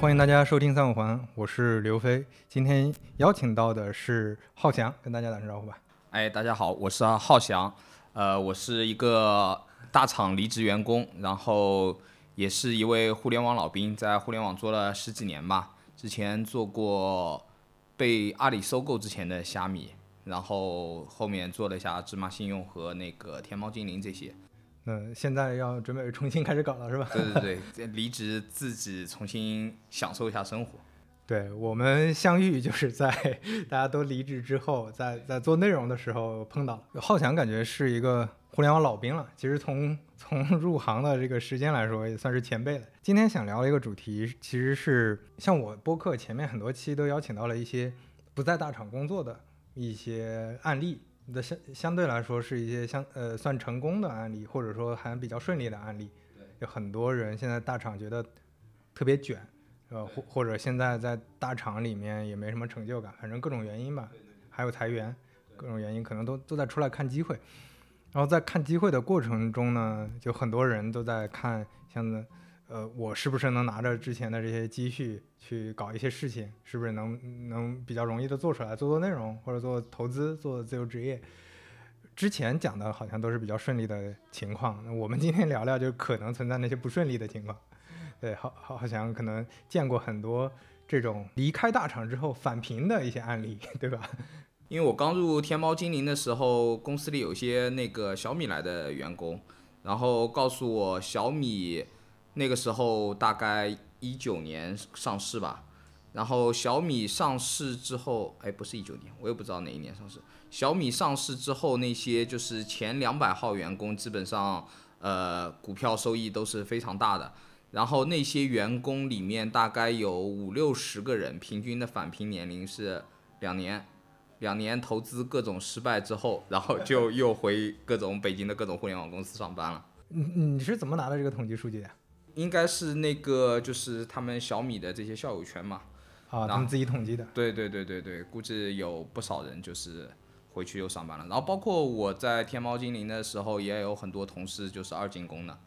欢迎大家收听三五环，我是刘飞。今天邀请到的是浩翔，跟大家打声招呼吧。哎，大家好，我是浩翔，呃，我是一个大厂离职员工，然后也是一位互联网老兵，在互联网做了十几年吧。之前做过被阿里收购之前的虾米，然后后面做了一下芝麻信用和那个天猫精灵这些。嗯，现在要准备重新开始搞了是吧？对对对，离职自己重新享受一下生活。对我们相遇就是在大家都离职之后，在在做内容的时候碰到。浩翔感觉是一个互联网老兵了，其实从从 入行的这个时间来说，也算是前辈了。今天想聊的一个主题，其实是像我播客前面很多期都邀请到了一些不在大厂工作的一些案例。的相相对来说是一些相呃算成功的案例，或者说还比较顺利的案例。有很多人现在大厂觉得特别卷，呃或或者现在在大厂里面也没什么成就感，反正各种原因吧。还有裁员，各种原因可能都都在出来看机会。然后在看机会的过程中呢，就很多人都在看像。呃，我是不是能拿着之前的这些积蓄去搞一些事情？是不是能能比较容易的做出来，做做内容或者做投资、做自由职业？之前讲的好像都是比较顺利的情况，那我们今天聊聊就可能存在那些不顺利的情况。对，好好好像可能见过很多这种离开大厂之后返贫的一些案例，对吧？因为我刚入天猫精灵的时候，公司里有些那个小米来的员工，然后告诉我小米。那个时候大概一九年上市吧，然后小米上市之后，哎，不是一九年，我也不知道哪一年上市。小米上市之后，那些就是前两百号员工，基本上呃股票收益都是非常大的。然后那些员工里面大概有五六十个人，平均的返贫年龄是两年，两年投资各种失败之后，然后就又回各种北京的各种互联网公司上班了。你你是怎么拿到这个统计数据的？应该是那个，就是他们小米的这些校友圈嘛，啊，他们自己统计的。对对对对对，估计有不少人就是回去又上班了。然后包括我在天猫精灵的时候，也有很多同事就是二进宫的，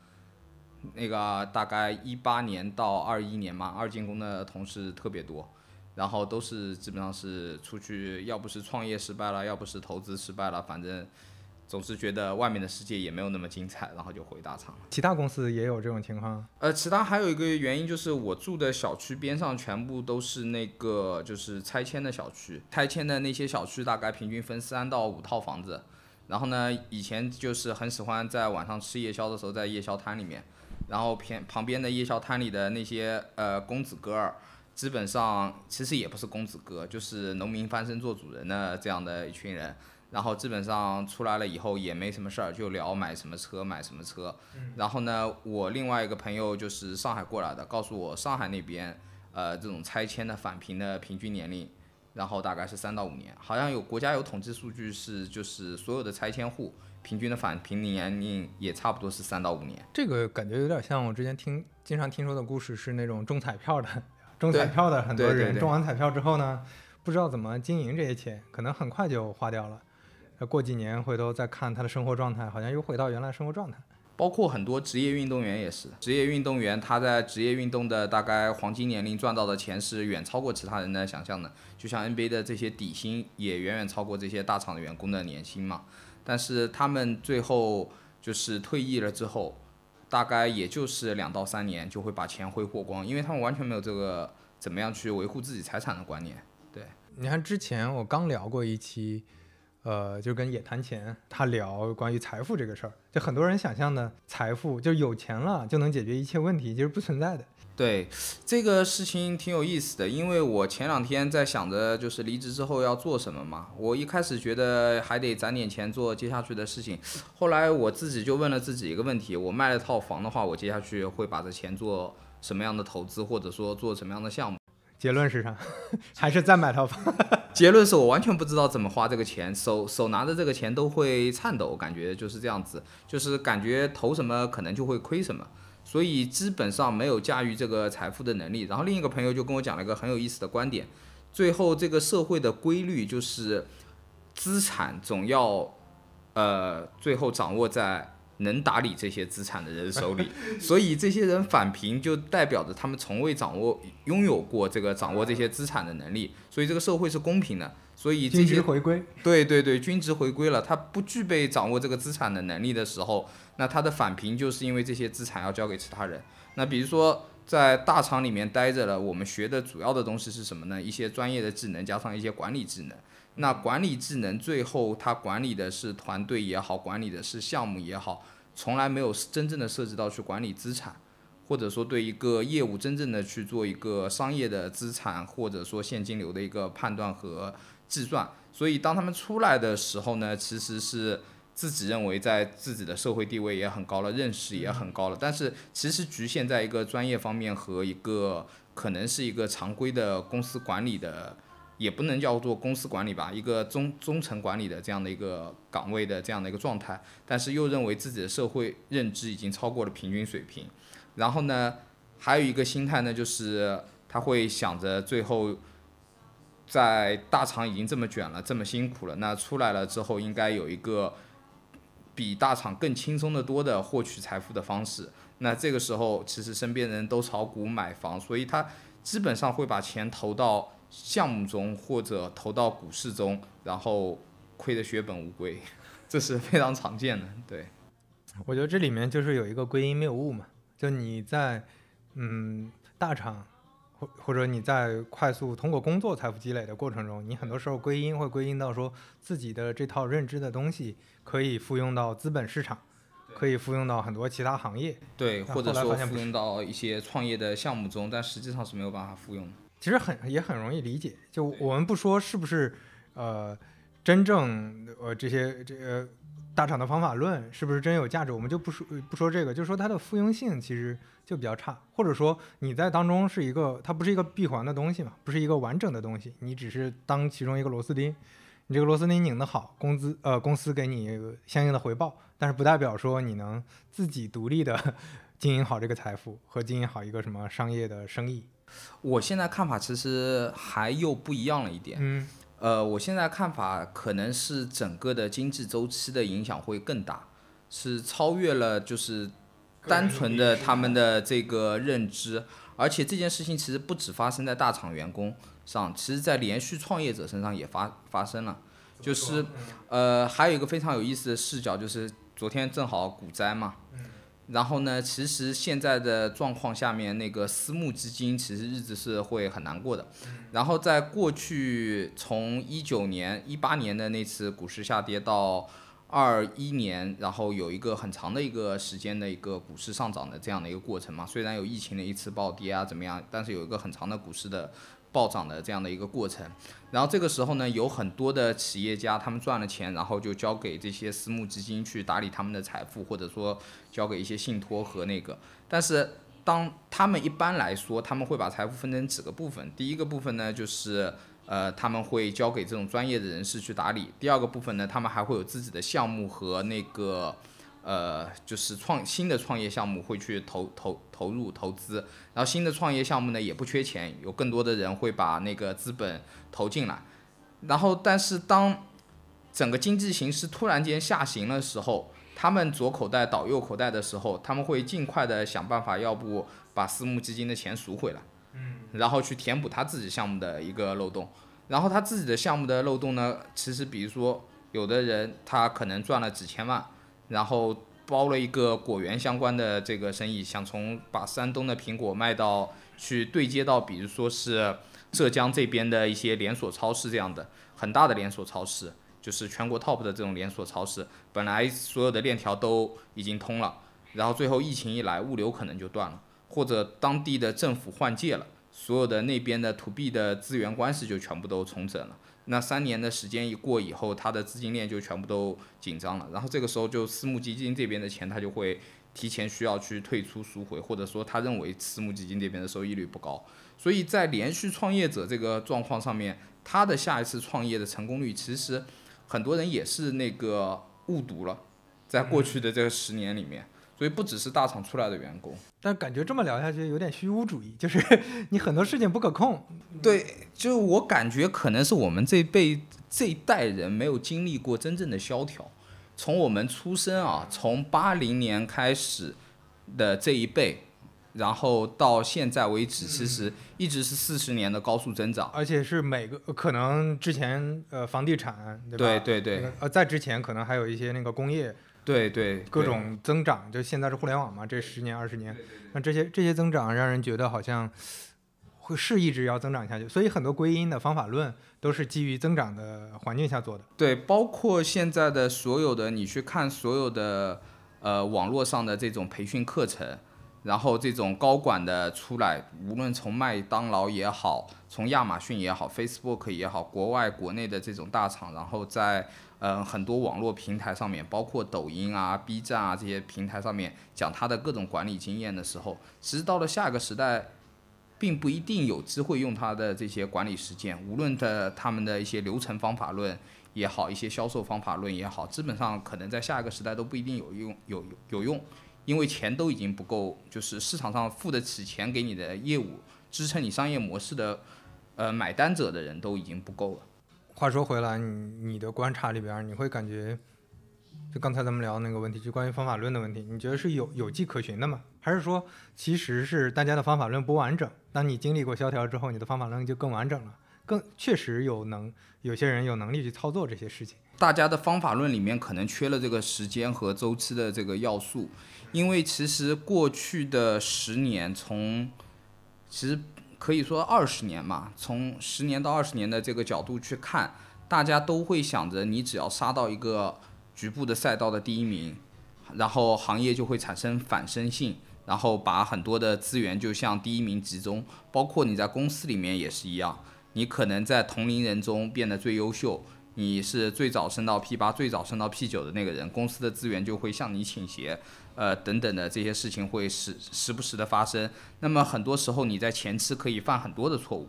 那个大概一八年到二一年嘛，二进宫的同事特别多，然后都是基本上是出去，要不是创业失败了，要不是投资失败了，反正。总是觉得外面的世界也没有那么精彩，然后就回大厂了。其他公司也有这种情况？呃，其他还有一个原因就是我住的小区边上全部都是那个就是拆迁的小区，拆迁的那些小区大概平均分三到五套房子。然后呢，以前就是很喜欢在晚上吃夜宵的时候在夜宵摊里面，然后偏旁边的夜宵摊里的那些呃公子哥儿，基本上其实也不是公子哥，就是农民翻身做主人的这样的一群人。然后基本上出来了以后也没什么事儿，就聊买什么车买什么车。然后呢，我另外一个朋友就是上海过来的，告诉我上海那边，呃，这种拆迁的返贫的平均年龄，然后大概是三到五年。好像有国家有统计数据是，就是所有的拆迁户平均的返贫年龄也差不多是三到五年。这个感觉有点像我之前听经常听说的故事，是那种中彩票的，中彩票的很多人中完彩票之后呢，不知道怎么经营这些钱，可能很快就花掉了。过几年回头再看他的生活状态，好像又回到原来生活状态。包括很多职业运动员也是，职业运动员他在职业运动的大概黄金年龄赚到的钱是远超过其他人的想象的。就像 NBA 的这些底薪也远远超过这些大厂的员工的年薪嘛。但是他们最后就是退役了之后，大概也就是两到三年就会把钱挥霍光，因为他们完全没有这个怎么样去维护自己财产的观念。对，你看之前我刚聊过一期。呃，就跟也谈钱，他聊关于财富这个事儿，就很多人想象的财富，就有钱了就能解决一切问题，其实不存在的。对，这个事情挺有意思的，因为我前两天在想着，就是离职之后要做什么嘛。我一开始觉得还得攒点钱做接下去的事情，后来我自己就问了自己一个问题：我卖了套房的话，我接下去会把这钱做什么样的投资，或者说做什么样的项目？结论是啥？还是再买套房？结论是我完全不知道怎么花这个钱，手手拿着这个钱都会颤抖，感觉就是这样子，就是感觉投什么可能就会亏什么，所以基本上没有驾驭这个财富的能力。然后另一个朋友就跟我讲了一个很有意思的观点，最后这个社会的规律就是资产总要，呃，最后掌握在能打理这些资产的人手里，所以这些人返贫就代表着他们从未掌握、拥有过这个掌握这些资产的能力，所以这个社会是公平的。所以这些回归，对对对，均值回归了。他不具备掌握这个资产的能力的时候，那他的返贫就是因为这些资产要交给其他人。那比如说在大厂里面待着了，我们学的主要的东西是什么呢？一些专业的技能加上一些管理技能。那管理智能最后他管理的是团队也好，管理的是项目也好，从来没有真正的涉及到去管理资产，或者说对一个业务真正的去做一个商业的资产或者说现金流的一个判断和计算。所以当他们出来的时候呢，其实是自己认为在自己的社会地位也很高了，认识也很高了，但是其实局限在一个专业方面和一个可能是一个常规的公司管理的。也不能叫做公司管理吧，一个中中层管理的这样的一个岗位的这样的一个状态，但是又认为自己的社会认知已经超过了平均水平，然后呢，还有一个心态呢，就是他会想着最后，在大厂已经这么卷了，这么辛苦了，那出来了之后应该有一个比大厂更轻松的多的获取财富的方式，那这个时候其实身边人都炒股买房，所以他基本上会把钱投到。项目中或者投到股市中，然后亏得血本无归，这是非常常见的。对，我觉得这里面就是有一个归因谬误嘛，就你在嗯大厂或或者你在快速通过工作财富积累的过程中，你很多时候归因会归因到说自己的这套认知的东西可以复用到资本市场，可以复用到很多其他行业，对，或者说复用到一些创业的项目中，但实际上是没有办法复用的。其实很也很容易理解，就我们不说是不是，呃，真正呃这些这个大厂的方法论是不是真有价值，我们就不说不说这个，就说它的复用性其实就比较差，或者说你在当中是一个它不是一个闭环的东西嘛，不是一个完整的东西，你只是当其中一个螺丝钉，你这个螺丝钉拧得好，工资呃公司给你相应的回报，但是不代表说你能自己独立的 经营好这个财富和经营好一个什么商业的生意。我现在看法其实还又不一样了一点，嗯，呃，我现在看法可能是整个的经济周期的影响会更大，是超越了就是单纯的他们的这个认知，而且这件事情其实不止发生在大厂员工上，其实在连续创业者身上也发发生了，就是呃，还有一个非常有意思的视角，就是昨天正好股灾嘛。然后呢，其实现在的状况下面，那个私募基金其实日子是会很难过的。然后在过去，从一九年、一八年的那次股市下跌到二一年，然后有一个很长的一个时间的一个股市上涨的这样的一个过程嘛。虽然有疫情的一次暴跌啊怎么样，但是有一个很长的股市的。暴涨的这样的一个过程，然后这个时候呢，有很多的企业家他们赚了钱，然后就交给这些私募基金去打理他们的财富，或者说交给一些信托和那个。但是当他们一般来说，他们会把财富分成几个部分，第一个部分呢，就是呃他们会交给这种专业的人士去打理；第二个部分呢，他们还会有自己的项目和那个。呃，就是创新的创业项目会去投投投入投资，然后新的创业项目呢也不缺钱，有更多的人会把那个资本投进来，然后但是当整个经济形势突然间下行的时候，他们左口袋倒右口袋的时候，他们会尽快的想办法，要不把私募基金的钱赎回来，嗯，然后去填补他自己项目的一个漏洞，然后他自己的项目的漏洞呢，其实比如说有的人他可能赚了几千万。然后包了一个果园相关的这个生意，想从把山东的苹果卖到去对接到，比如说是浙江这边的一些连锁超市这样的很大的连锁超市，就是全国 top 的这种连锁超市，本来所有的链条都已经通了，然后最后疫情一来，物流可能就断了，或者当地的政府换届了，所有的那边的 to B 的资源关系就全部都重整了。那三年的时间一过以后，它的资金链就全部都紧张了，然后这个时候就私募基金这边的钱，他就会提前需要去退出赎回，或者说他认为私募基金这边的收益率不高，所以在连续创业者这个状况上面，他的下一次创业的成功率，其实很多人也是那个误读了，在过去的这个十年里面。所以不只是大厂出来的员工，但感觉这么聊下去有点虚无主义，就是 你很多事情不可控。对，就我感觉可能是我们这辈这一代人没有经历过真正的萧条，从我们出生啊，从八零年开始的这一辈，然后到现在为止，其实一直是四十年的高速增长。而且是每个可能之前呃房地产对吧？对对对呃，在之前可能还有一些那个工业对对，各种增长，就现在是互联网嘛，这十年二十年，那这些这些增长让人觉得好像会是一直要增长下去，所以很多归因的方法论都是基于增长的环境下做的。对，包括现在的所有的，你去看所有的呃网络上的这种培训课程，然后这种高管的出来，无论从麦当劳也好，从亚马逊也好，Facebook 也好，国外国内的这种大厂，然后在呃很多网络平台上面，包括抖音啊、B 站啊这些平台上面讲他的各种管理经验的时候，其实到了下一个时代。并不一定有机会用他的这些管理实践，无论的他们的一些流程方法论也好，一些销售方法论也好，基本上可能在下一个时代都不一定有用，有有用，因为钱都已经不够，就是市场上付得起钱给你的业务支撑你商业模式的，呃，买单者的人都已经不够了。话说回来，你你的观察里边，你会感觉，就刚才咱们聊的那个问题，就关于方法论的问题，你觉得是有有迹可循的吗？还是说其实是大家的方法论不完整？当你经历过萧条之后，你的方法论就更完整了，更确实有能有些人有能力去操作这些事情。大家的方法论里面可能缺了这个时间和周期的这个要素，因为其实过去的十年，从其实可以说二十年嘛，从十年到二十年的这个角度去看，大家都会想着你只要杀到一个局部的赛道的第一名，然后行业就会产生反身性，然后把很多的资源就向第一名集中，包括你在公司里面也是一样，你可能在同龄人中变得最优秀。你是最早升到 P 八、最早升到 P 九的那个人，公司的资源就会向你倾斜，呃，等等的这些事情会时时不时的发生。那么很多时候你在前期可以犯很多的错误，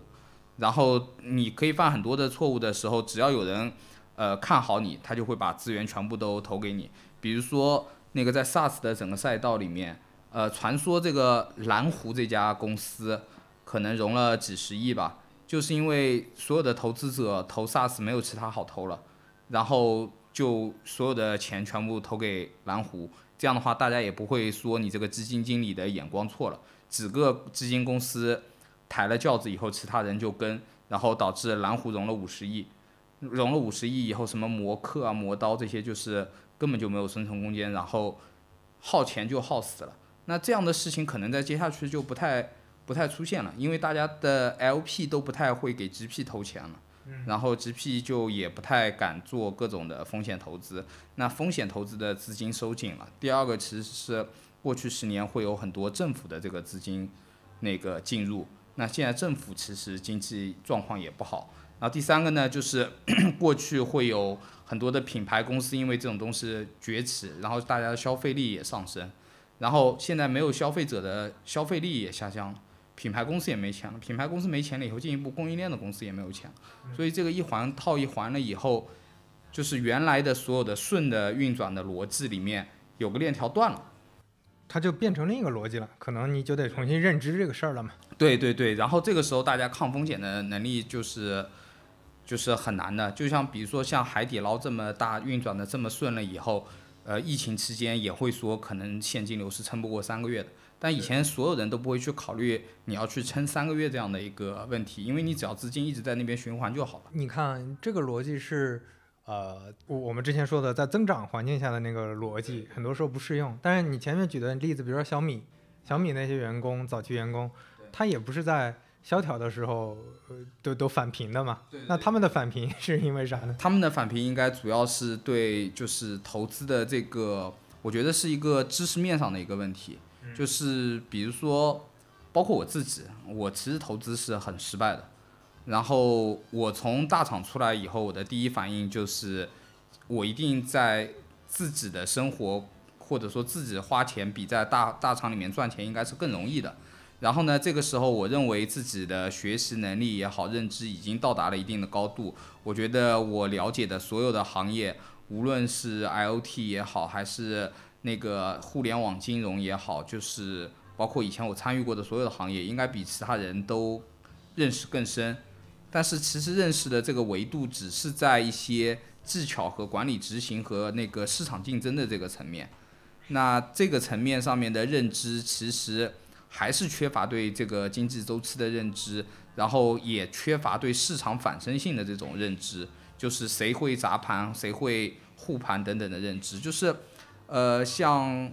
然后你可以犯很多的错误的时候，只要有人呃看好你，他就会把资源全部都投给你。比如说那个在 SaaS 的整个赛道里面，呃，传说这个蓝湖这家公司可能融了几十亿吧。就是因为所有的投资者投 SaaS 没有其他好投了，然后就所有的钱全部投给蓝湖，这样的话大家也不会说你这个基金经理的眼光错了，几个基金公司抬了轿子以后，其他人就跟，然后导致蓝湖融了五十亿，融了五十亿以后，什么摩客啊、磨刀这些就是根本就没有生存空间，然后耗钱就耗死了。那这样的事情可能在接下去就不太。不太出现了，因为大家的 LP 都不太会给 GP 投钱了，然后 GP 就也不太敢做各种的风险投资，那风险投资的资金收紧了。第二个其实是过去十年会有很多政府的这个资金那个进入，那现在政府其实经济状况也不好。然后第三个呢，就是 过去会有很多的品牌公司因为这种东西崛起，然后大家的消费力也上升，然后现在没有消费者的消费力也下降。品牌公司也没钱了，品牌公司没钱了以后，进一步供应链的公司也没有钱，所以这个一环套一环了以后，就是原来的所有的顺的运转的逻辑里面有个链条断了，它就变成另一个逻辑了，可能你就得重新认知这个事儿了嘛。对对对，然后这个时候大家抗风险的能力就是就是很难的，就像比如说像海底捞这么大运转的这么顺了以后，呃，疫情期间也会说可能现金流是撑不过三个月的。但以前所有人都不会去考虑你要去撑三个月这样的一个问题，因为你只要资金一直在那边循环就好了。你看这个逻辑是，呃，我我们之前说的在增长环境下的那个逻辑，很多时候不适用。但是你前面举的例子，比如说小米，小米那些员工早期员工，他也不是在萧条的时候呃都都返贫的嘛。那他们的返贫是因为啥呢？他们的返贫应该主要是对就是投资的这个，我觉得是一个知识面上的一个问题。就是比如说，包括我自己，我其实投资是很失败的。然后我从大厂出来以后，我的第一反应就是，我一定在自己的生活或者说自己花钱比在大大厂里面赚钱应该是更容易的。然后呢，这个时候我认为自己的学习能力也好，认知已经到达了一定的高度。我觉得我了解的所有的行业，无论是 IOT 也好，还是那个互联网金融也好，就是包括以前我参与过的所有的行业，应该比其他人都认识更深。但是其实认识的这个维度只是在一些技巧和管理执行和那个市场竞争的这个层面。那这个层面上面的认知，其实还是缺乏对这个经济周期的认知，然后也缺乏对市场反身性的这种认知，就是谁会砸盘，谁会护盘等等的认知，就是呃像。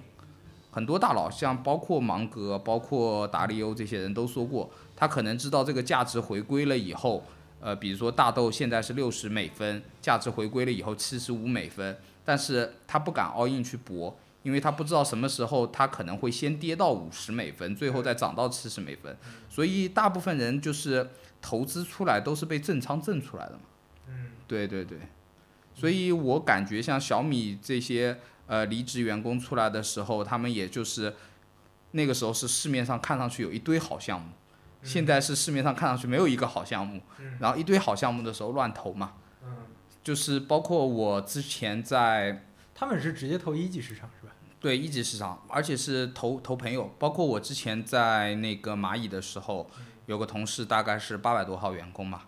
很多大佬，像包括芒格、包括达利欧这些人都说过，他可能知道这个价值回归了以后，呃，比如说大豆现在是六十美分，价值回归了以后七十五美分，但是他不敢 all in 去搏，因为他不知道什么时候他可能会先跌到五十美分，最后再涨到七十美分，所以大部分人就是投资出来都是被正仓挣出来的嘛。嗯，对对对，所以我感觉像小米这些。呃，离职员工出来的时候，他们也就是那个时候是市面上看上去有一堆好项目，现在是市面上看上去没有一个好项目，然后一堆好项目的时候乱投嘛，就是包括我之前在，他们是直接投一级市场是吧？对一级市场，而且是投投朋友，包括我之前在那个蚂蚁的时候，有个同事大概是八百多号员工嘛，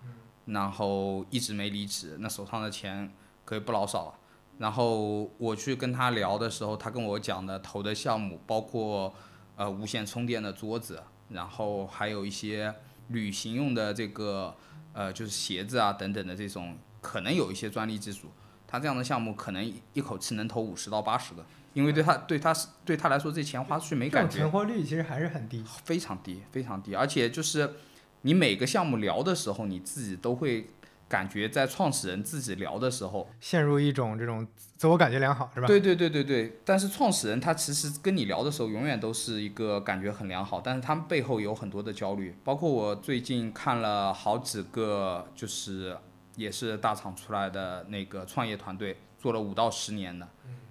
然后一直没离职，那手上的钱可以不老少了。然后我去跟他聊的时候，他跟我讲的投的项目包括，呃，无线充电的桌子，然后还有一些旅行用的这个，呃，就是鞋子啊等等的这种，可能有一些专利技术。他这样的项目可能一口气能投五十到八十个，因为对他对他是对他来说这钱花出去没感觉。存活率其实还是很低，非常低，非常低。而且就是你每个项目聊的时候，你自己都会。感觉在创始人自己聊的时候，陷入一种这种自我感觉良好，是吧？对对对对对。但是创始人他其实跟你聊的时候，永远都是一个感觉很良好，但是他们背后有很多的焦虑。包括我最近看了好几个，就是也是大厂出来的那个创业团队，做了五到十年的，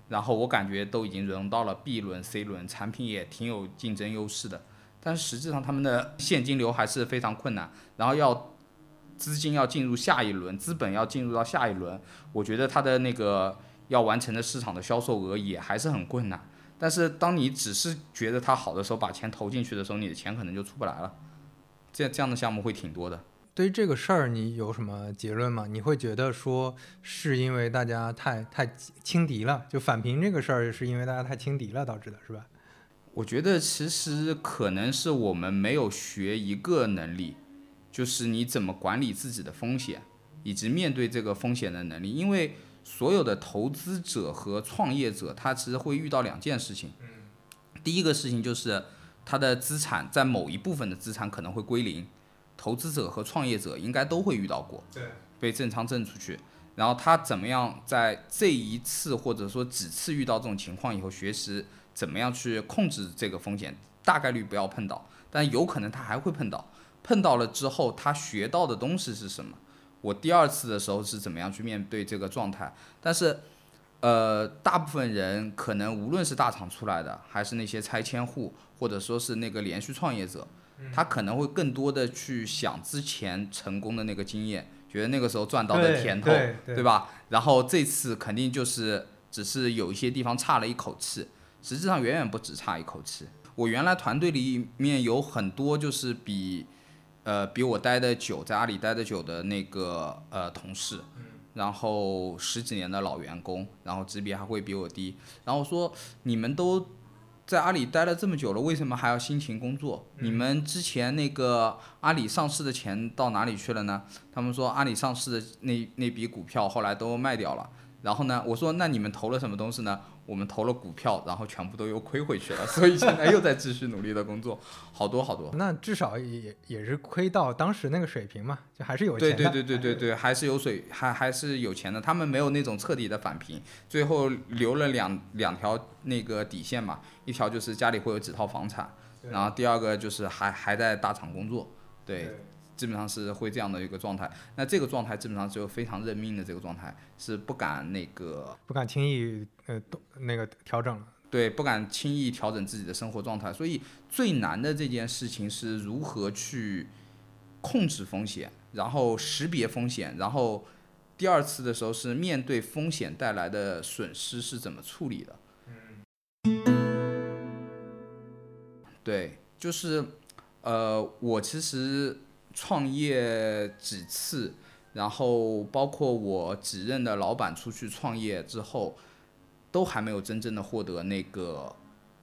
然后我感觉都已经融到了 B 轮、C 轮，产品也挺有竞争优势的，但是实际上他们的现金流还是非常困难，然后要。资金要进入下一轮，资本要进入到下一轮，我觉得它的那个要完成的市场的销售额也还是很困难。但是当你只是觉得它好的时候，把钱投进去的时候，你的钱可能就出不来了。这这样的项目会挺多的。对于这个事儿，你有什么结论吗？你会觉得说是因为大家太太轻敌了，就返贫这个事儿是因为大家太轻敌了导致的，是吧？我觉得其实可能是我们没有学一个能力。就是你怎么管理自己的风险，以及面对这个风险的能力。因为所有的投资者和创业者，他其实会遇到两件事情。第一个事情就是他的资产在某一部分的资产可能会归零，投资者和创业者应该都会遇到过。对。被正仓挣出去，然后他怎么样在这一次或者说几次遇到这种情况以后，学习怎么样去控制这个风险，大概率不要碰到，但有可能他还会碰到。碰到了之后，他学到的东西是什么？我第二次的时候是怎么样去面对这个状态？但是，呃，大部分人可能无论是大厂出来的，还是那些拆迁户，或者说是那个连续创业者，他可能会更多的去想之前成功的那个经验，觉得那个时候赚到的甜头，对吧？然后这次肯定就是只是有一些地方差了一口气，实际上远远不止差一口气。我原来团队里面有很多就是比。呃，比我待的久，在阿里待的久的那个呃同事，然后十几年的老员工，然后级别还会比我低。然后说，你们都在阿里待了这么久了，为什么还要辛勤工作？你们之前那个阿里上市的钱到哪里去了呢？他们说阿里上市的那那笔股票后来都卖掉了。然后呢，我说那你们投了什么东西呢？我们投了股票，然后全部都又亏回去了，所以现在又在继续努力的工作，好多好多。那至少也也是亏到当时那个水平嘛，就还是有钱的。对对对对对对，还是有水，还还是有钱的。他们没有那种彻底的返贫，最后留了两两条那个底线嘛，一条就是家里会有几套房产，然后第二个就是还还在大厂工作，对。基本上是会这样的一个状态，那这个状态基本上就非常认命的这个状态，是不敢那个不敢轻易呃动那个调整了，对，不敢轻易调整自己的生活状态，所以最难的这件事情是如何去控制风险，然后识别风险，然后第二次的时候是面对风险带来的损失是怎么处理的，对，就是呃我其实。创业几次，然后包括我几任的老板出去创业之后，都还没有真正的获得那个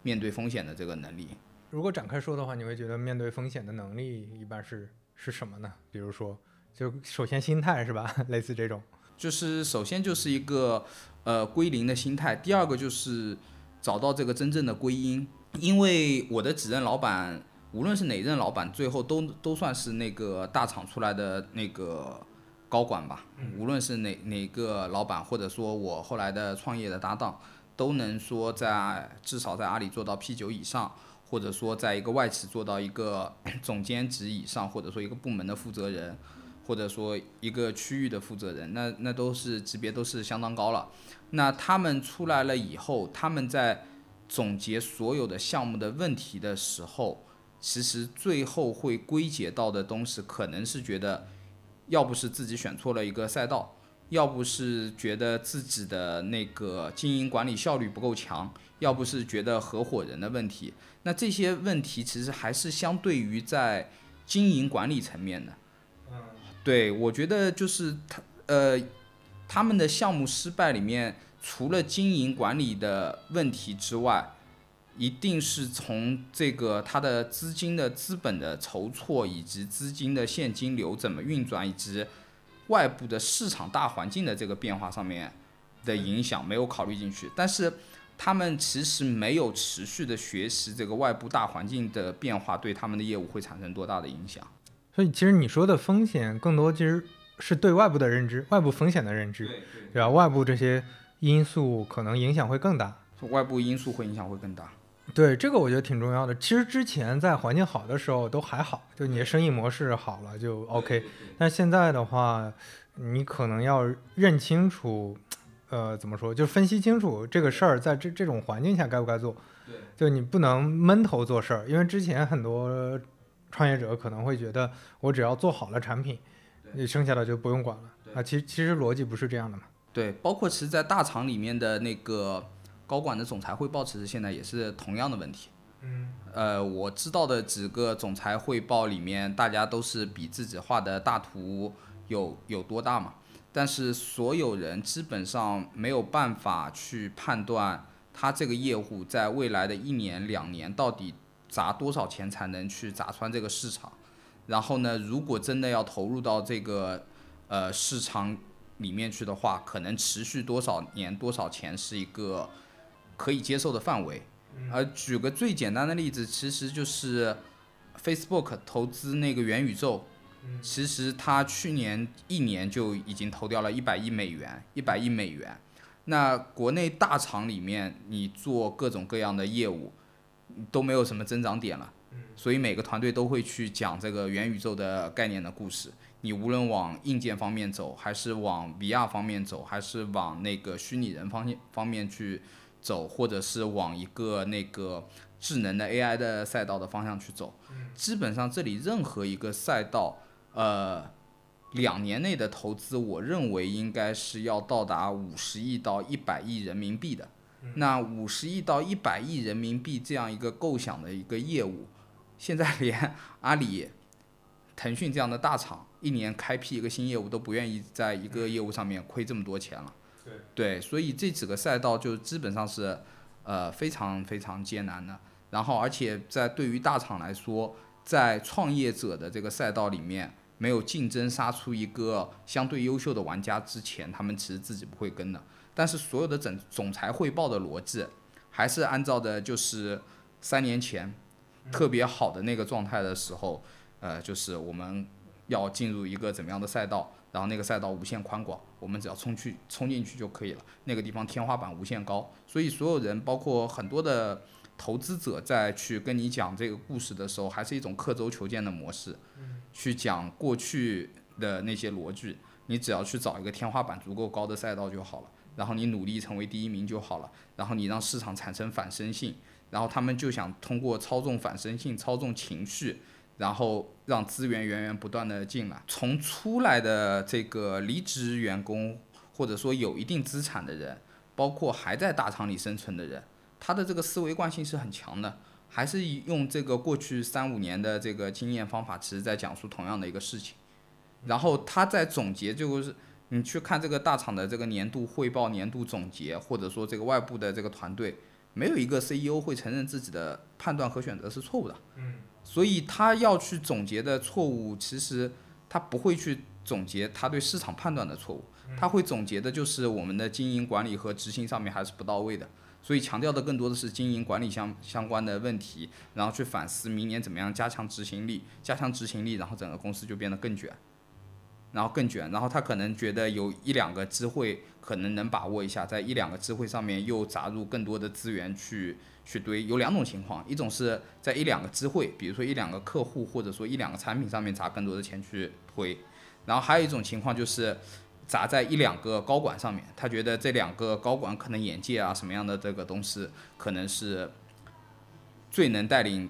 面对风险的这个能力。如果展开说的话，你会觉得面对风险的能力一般是是什么呢？比如说，就首先心态是吧？类似这种，就是首先就是一个呃归零的心态，第二个就是找到这个真正的归因。因为我的几任老板，无论是哪任老板，最后都都算是那个大厂出来的那个高管吧。无论是哪哪个老板，或者说我后来的创业的搭档，都能说在至少在阿里做到 P 九以上，或者说在一个外企做到一个 总监职以上，或者说一个部门的负责人，或者说一个区域的负责人，那那都是级别都是相当高了。那他们出来了以后，他们在总结所有的项目的问题的时候，其实最后会归结到的东西，可能是觉得，要不是自己选错了一个赛道，要不是觉得自己的那个经营管理效率不够强，要不是觉得合伙人的问题。那这些问题其实还是相对于在经营管理层面的。对，我觉得就是他呃，他们的项目失败里面。除了经营管理的问题之外，一定是从这个它的资金的资本的筹措，以及资金的现金流怎么运转，以及外部的市场大环境的这个变化上面的影响没有考虑进去。但是他们其实没有持续的学习这个外部大环境的变化对他们的业务会产生多大的影响。所以其实你说的风险更多其实是对外部的认知，外部风险的认知，对吧？外部这些。因素可能影响会更大，外部因素会影响会更大。对这个我觉得挺重要的。其实之前在环境好的时候都还好，就你的生意模式好了就 OK。但现在的话，你可能要认清楚，呃，怎么说，就分析清楚这个事儿在这这种环境下该不该做。对，就你不能闷头做事儿，因为之前很多创业者可能会觉得我只要做好了产品，你剩下的就不用管了啊。其实其实逻辑不是这样的嘛。对，包括其实，在大厂里面的那个高管的总裁汇报，其实现在也是同样的问题。嗯，呃，我知道的几个总裁汇报里面，大家都是比自己画的大图有有多大嘛，但是所有人基本上没有办法去判断他这个业务在未来的一年两年到底砸多少钱才能去砸穿这个市场。然后呢，如果真的要投入到这个呃市场。里面去的话，可能持续多少年、多少钱是一个可以接受的范围。呃，举个最简单的例子，其实就是 Facebook 投资那个元宇宙，其实它去年一年就已经投掉了一百亿美元，一百亿美元。那国内大厂里面，你做各种各样的业务都没有什么增长点了，所以每个团队都会去讲这个元宇宙的概念的故事。你无论往硬件方面走，还是往 VR 方面走，还是往那个虚拟人方面方面去走，或者是往一个那个智能的 AI 的赛道的方向去走，基本上这里任何一个赛道，呃，两年内的投资，我认为应该是要到达五十亿到一百亿人民币的。那五十亿到一百亿人民币这样一个构想的一个业务，现在连阿里。腾讯这样的大厂，一年开辟一个新业务都不愿意在一个业务上面亏这么多钱了。对，对，所以这几个赛道就基本上是，呃，非常非常艰难的。然后，而且在对于大厂来说，在创业者的这个赛道里面，没有竞争杀出一个相对优秀的玩家之前，他们其实自己不会跟的。但是，所有的总总裁汇报的逻辑，还是按照的就是三年前特别好的那个状态的时候。呃，就是我们要进入一个怎么样的赛道，然后那个赛道无限宽广，我们只要冲去冲进去就可以了。那个地方天花板无限高，所以所有人，包括很多的投资者，在去跟你讲这个故事的时候，还是一种刻舟求剑的模式，去讲过去的那些逻辑。你只要去找一个天花板足够高的赛道就好了，然后你努力成为第一名就好了，然后你让市场产生反身性，然后他们就想通过操纵反身性、操纵情绪。然后让资源源源不断的进来，从出来的这个离职员工，或者说有一定资产的人，包括还在大厂里生存的人，他的这个思维惯性是很强的。还是用这个过去三五年的这个经验方法，其实在讲述同样的一个事情。然后他在总结，就是你去看这个大厂的这个年度汇报、年度总结，或者说这个外部的这个团队，没有一个 CEO 会承认自己的判断和选择是错误的。所以他要去总结的错误，其实他不会去总结他对市场判断的错误，他会总结的就是我们的经营管理和执行上面还是不到位的。所以强调的更多的是经营管理相相关的问题，然后去反思明年怎么样加强执行力，加强执行力，然后整个公司就变得更卷。然后更卷，然后他可能觉得有一两个机会可能能把握一下，在一两个机会上面又砸入更多的资源去去堆。有两种情况，一种是在一两个机会，比如说一两个客户或者说一两个产品上面砸更多的钱去推，然后还有一种情况就是砸在一两个高管上面，他觉得这两个高管可能眼界啊什么样的这个东西可能是最能带领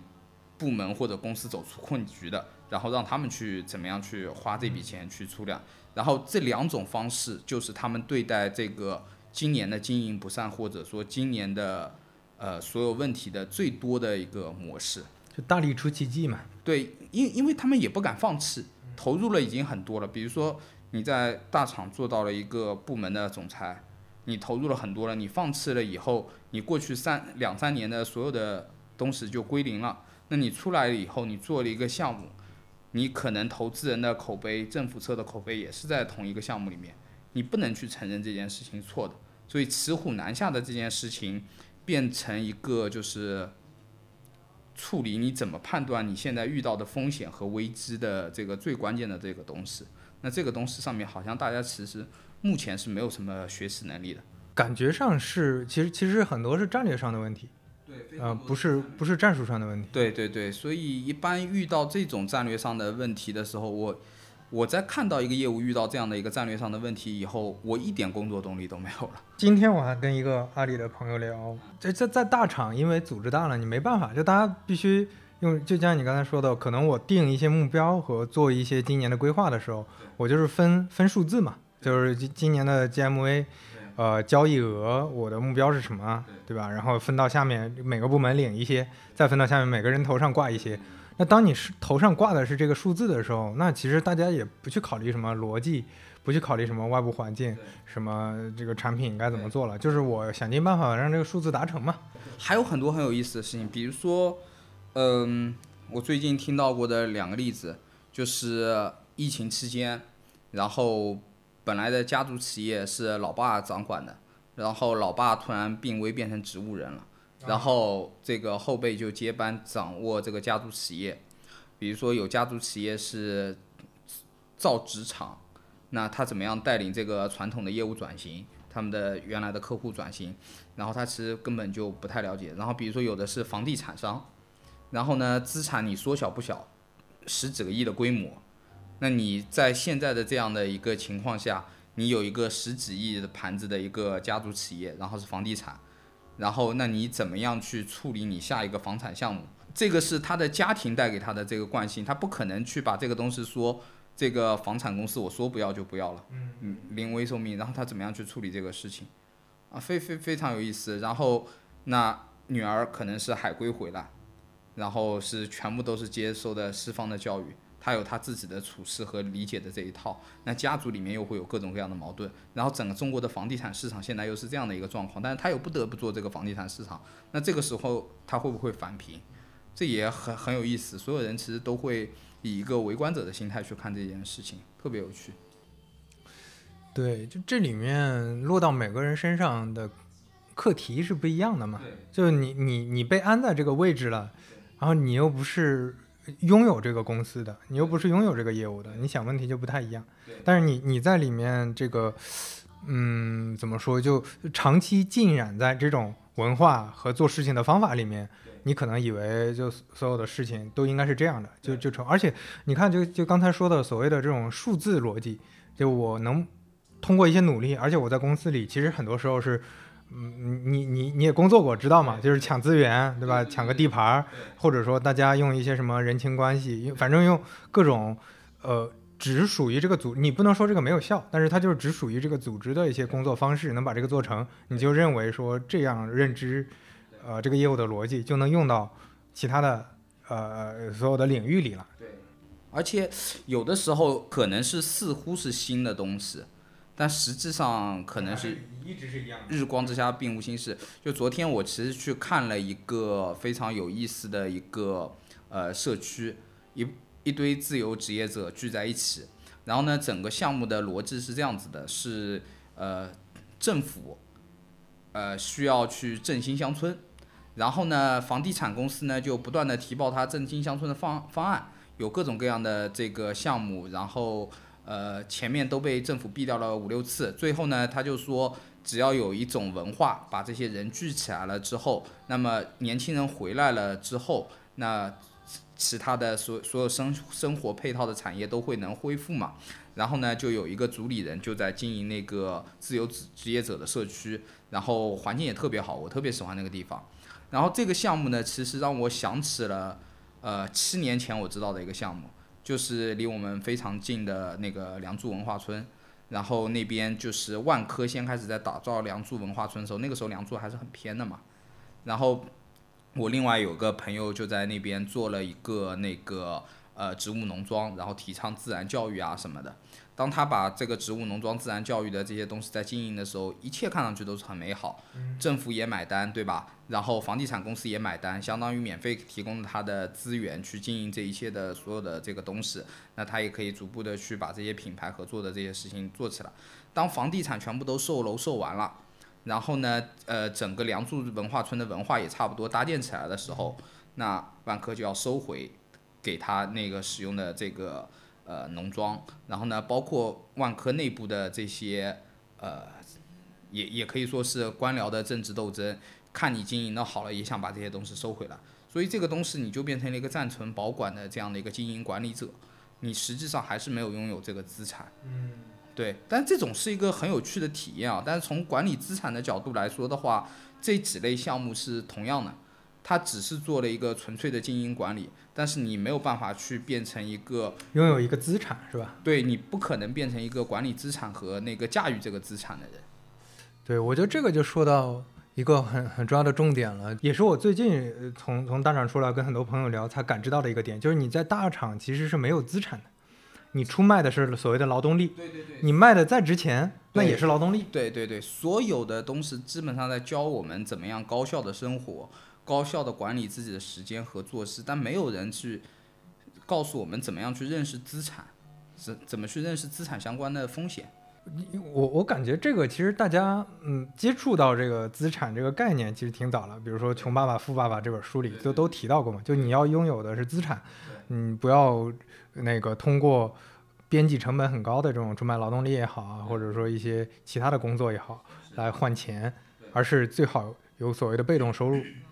部门或者公司走出困局的。然后让他们去怎么样去花这笔钱去出量，然后这两种方式就是他们对待这个今年的经营不善或者说今年的呃所有问题的最多的一个模式，就大力出奇迹嘛。对，因因为他们也不敢放弃，投入了已经很多了。比如说你在大厂做到了一个部门的总裁，你投入了很多了，你放弃了以后，你过去三两三年的所有的东西就归零了。那你出来了以后，你做了一个项目。你可能投资人的口碑、政府车的口碑也是在同一个项目里面，你不能去承认这件事情错的。所以骑虎难下的这件事情，变成一个就是处理你怎么判断你现在遇到的风险和危机的这个最关键的这个东西。那这个东西上面好像大家其实目前是没有什么学习能力的，感觉上是其实其实很多是战略上的问题。呃，不是不是战术上的问题。对对对，所以一般遇到这种战略上的问题的时候，我我在看到一个业务遇到这样的一个战略上的问题以后，我一点工作动力都没有了。今天我还跟一个阿里的朋友聊，在在在大厂，因为组织大了，你没办法，就大家必须用，就像你刚才说的，可能我定一些目标和做一些今年的规划的时候，我就是分分数字嘛，就是今今年的 GMV。呃，交易额，我的目标是什么，对吧？然后分到下面每个部门领一些，再分到下面每个人头上挂一些。那当你是头上挂的是这个数字的时候，那其实大家也不去考虑什么逻辑，不去考虑什么外部环境，什么这个产品应该怎么做了，就是我想尽办法让这个数字达成嘛。还有很多很有意思的事情，比如说，嗯，我最近听到过的两个例子，就是疫情期间，然后。本来的家族企业是老爸掌管的，然后老爸突然病危变成植物人了，然后这个后辈就接班掌握这个家族企业。比如说有家族企业是造纸厂，那他怎么样带领这个传统的业务转型，他们的原来的客户转型，然后他其实根本就不太了解。然后比如说有的是房地产商，然后呢资产你缩小不小，十几个亿的规模。那你在现在的这样的一个情况下，你有一个十几亿的盘子的一个家族企业，然后是房地产，然后那你怎么样去处理你下一个房产项目？这个是他的家庭带给他的这个惯性，他不可能去把这个东西说这个房产公司我说不要就不要了，嗯，临危受命，然后他怎么样去处理这个事情？啊，非非非常有意思。然后那女儿可能是海归回来，然后是全部都是接受的西方的教育。他有他自己的处事和理解的这一套，那家族里面又会有各种各样的矛盾，然后整个中国的房地产市场现在又是这样的一个状况，但是他又不得不做这个房地产市场，那这个时候他会不会返贫？这也很很有意思，所有人其实都会以一个围观者的心态去看这件事情，特别有趣。对，就这里面落到每个人身上的课题是不一样的嘛？就你你你被安在这个位置了，然后你又不是。拥有这个公司的，你又不是拥有这个业务的，你想问题就不太一样。但是你你在里面这个，嗯，怎么说，就长期浸染在这种文化和做事情的方法里面，你可能以为就所有的事情都应该是这样的，就就成。而且你看，就就刚才说的所谓的这种数字逻辑，就我能通过一些努力，而且我在公司里其实很多时候是。嗯，你你你也工作过，知道吗？就是抢资源，对吧？抢个地盘儿，或者说大家用一些什么人情关系，反正用各种，呃，只属于这个组，你不能说这个没有效，但是它就是只属于这个组织的一些工作方式，能把这个做成，你就认为说这样认知，呃，这个业务的逻辑就能用到其他的呃所有的领域里了。对而且有的时候可能是似乎是新的东西，但实际上可能是 一直是一样日光之下并无新事。就昨天我其实去看了一个非常有意思的一个呃社区，一一堆自由职业者聚在一起，然后呢，整个项目的逻辑是这样子的，是呃政府呃需要去振兴乡村，然后呢，房地产公司呢就不断的提报它振兴乡村的方方案。有各种各样的这个项目，然后呃前面都被政府毙掉了五六次，最后呢他就说，只要有一种文化把这些人聚起来了之后，那么年轻人回来了之后，那其他的所所有生生活配套的产业都会能恢复嘛。然后呢就有一个主理人就在经营那个自由职职业者的社区，然后环境也特别好，我特别喜欢那个地方。然后这个项目呢，其实让我想起了。呃，七年前我知道的一个项目，就是离我们非常近的那个梁祝文化村，然后那边就是万科先开始在打造梁祝文化村的时候，那个时候梁祝还是很偏的嘛。然后我另外有个朋友就在那边做了一个那个呃植物农庄，然后提倡自然教育啊什么的。当他把这个植物农庄、自然教育的这些东西在经营的时候，一切看上去都是很美好，政府也买单，对吧？然后房地产公司也买单，相当于免费提供他的资源去经营这一切的所有的这个东西，那他也可以逐步的去把这些品牌合作的这些事情做起来。当房地产全部都售楼售完了，然后呢，呃，整个梁祝文化村的文化也差不多搭建起来的时候，那万科就要收回给他那个使用的这个。呃，农庄，然后呢，包括万科内部的这些，呃，也也可以说是官僚的政治斗争，看你经营的好了，也想把这些东西收回来，所以这个东西你就变成了一个暂存保管的这样的一个经营管理者，你实际上还是没有拥有这个资产。嗯，对，但这种是一个很有趣的体验啊。但是从管理资产的角度来说的话，这几类项目是同样的。它只是做了一个纯粹的经营管理，但是你没有办法去变成一个拥有一个资产，是吧？对你不可能变成一个管理资产和那个驾驭这个资产的人。对，我觉得这个就说到一个很很重要的重点了，也是我最近从从大厂出来跟很多朋友聊才感知到的一个点，就是你在大厂其实是没有资产的，你出卖的是所谓的劳动力。对对对。你卖的再值钱，那也是劳动力。对对对，所有的东西基本上在教我们怎么样高效的生活。高效的管理自己的时间和做事，但没有人去告诉我们怎么样去认识资产，怎怎么去认识资产相关的风险。我我感觉这个其实大家嗯接触到这个资产这个概念其实挺早了，比如说《穷爸爸富爸爸》这本书里就都提到过嘛，就你要拥有的是资产，嗯，不要那个通过边际成本很高的这种出卖劳动力也好啊，或者说一些其他的工作也好来换钱，而是最好有所谓的被动收入。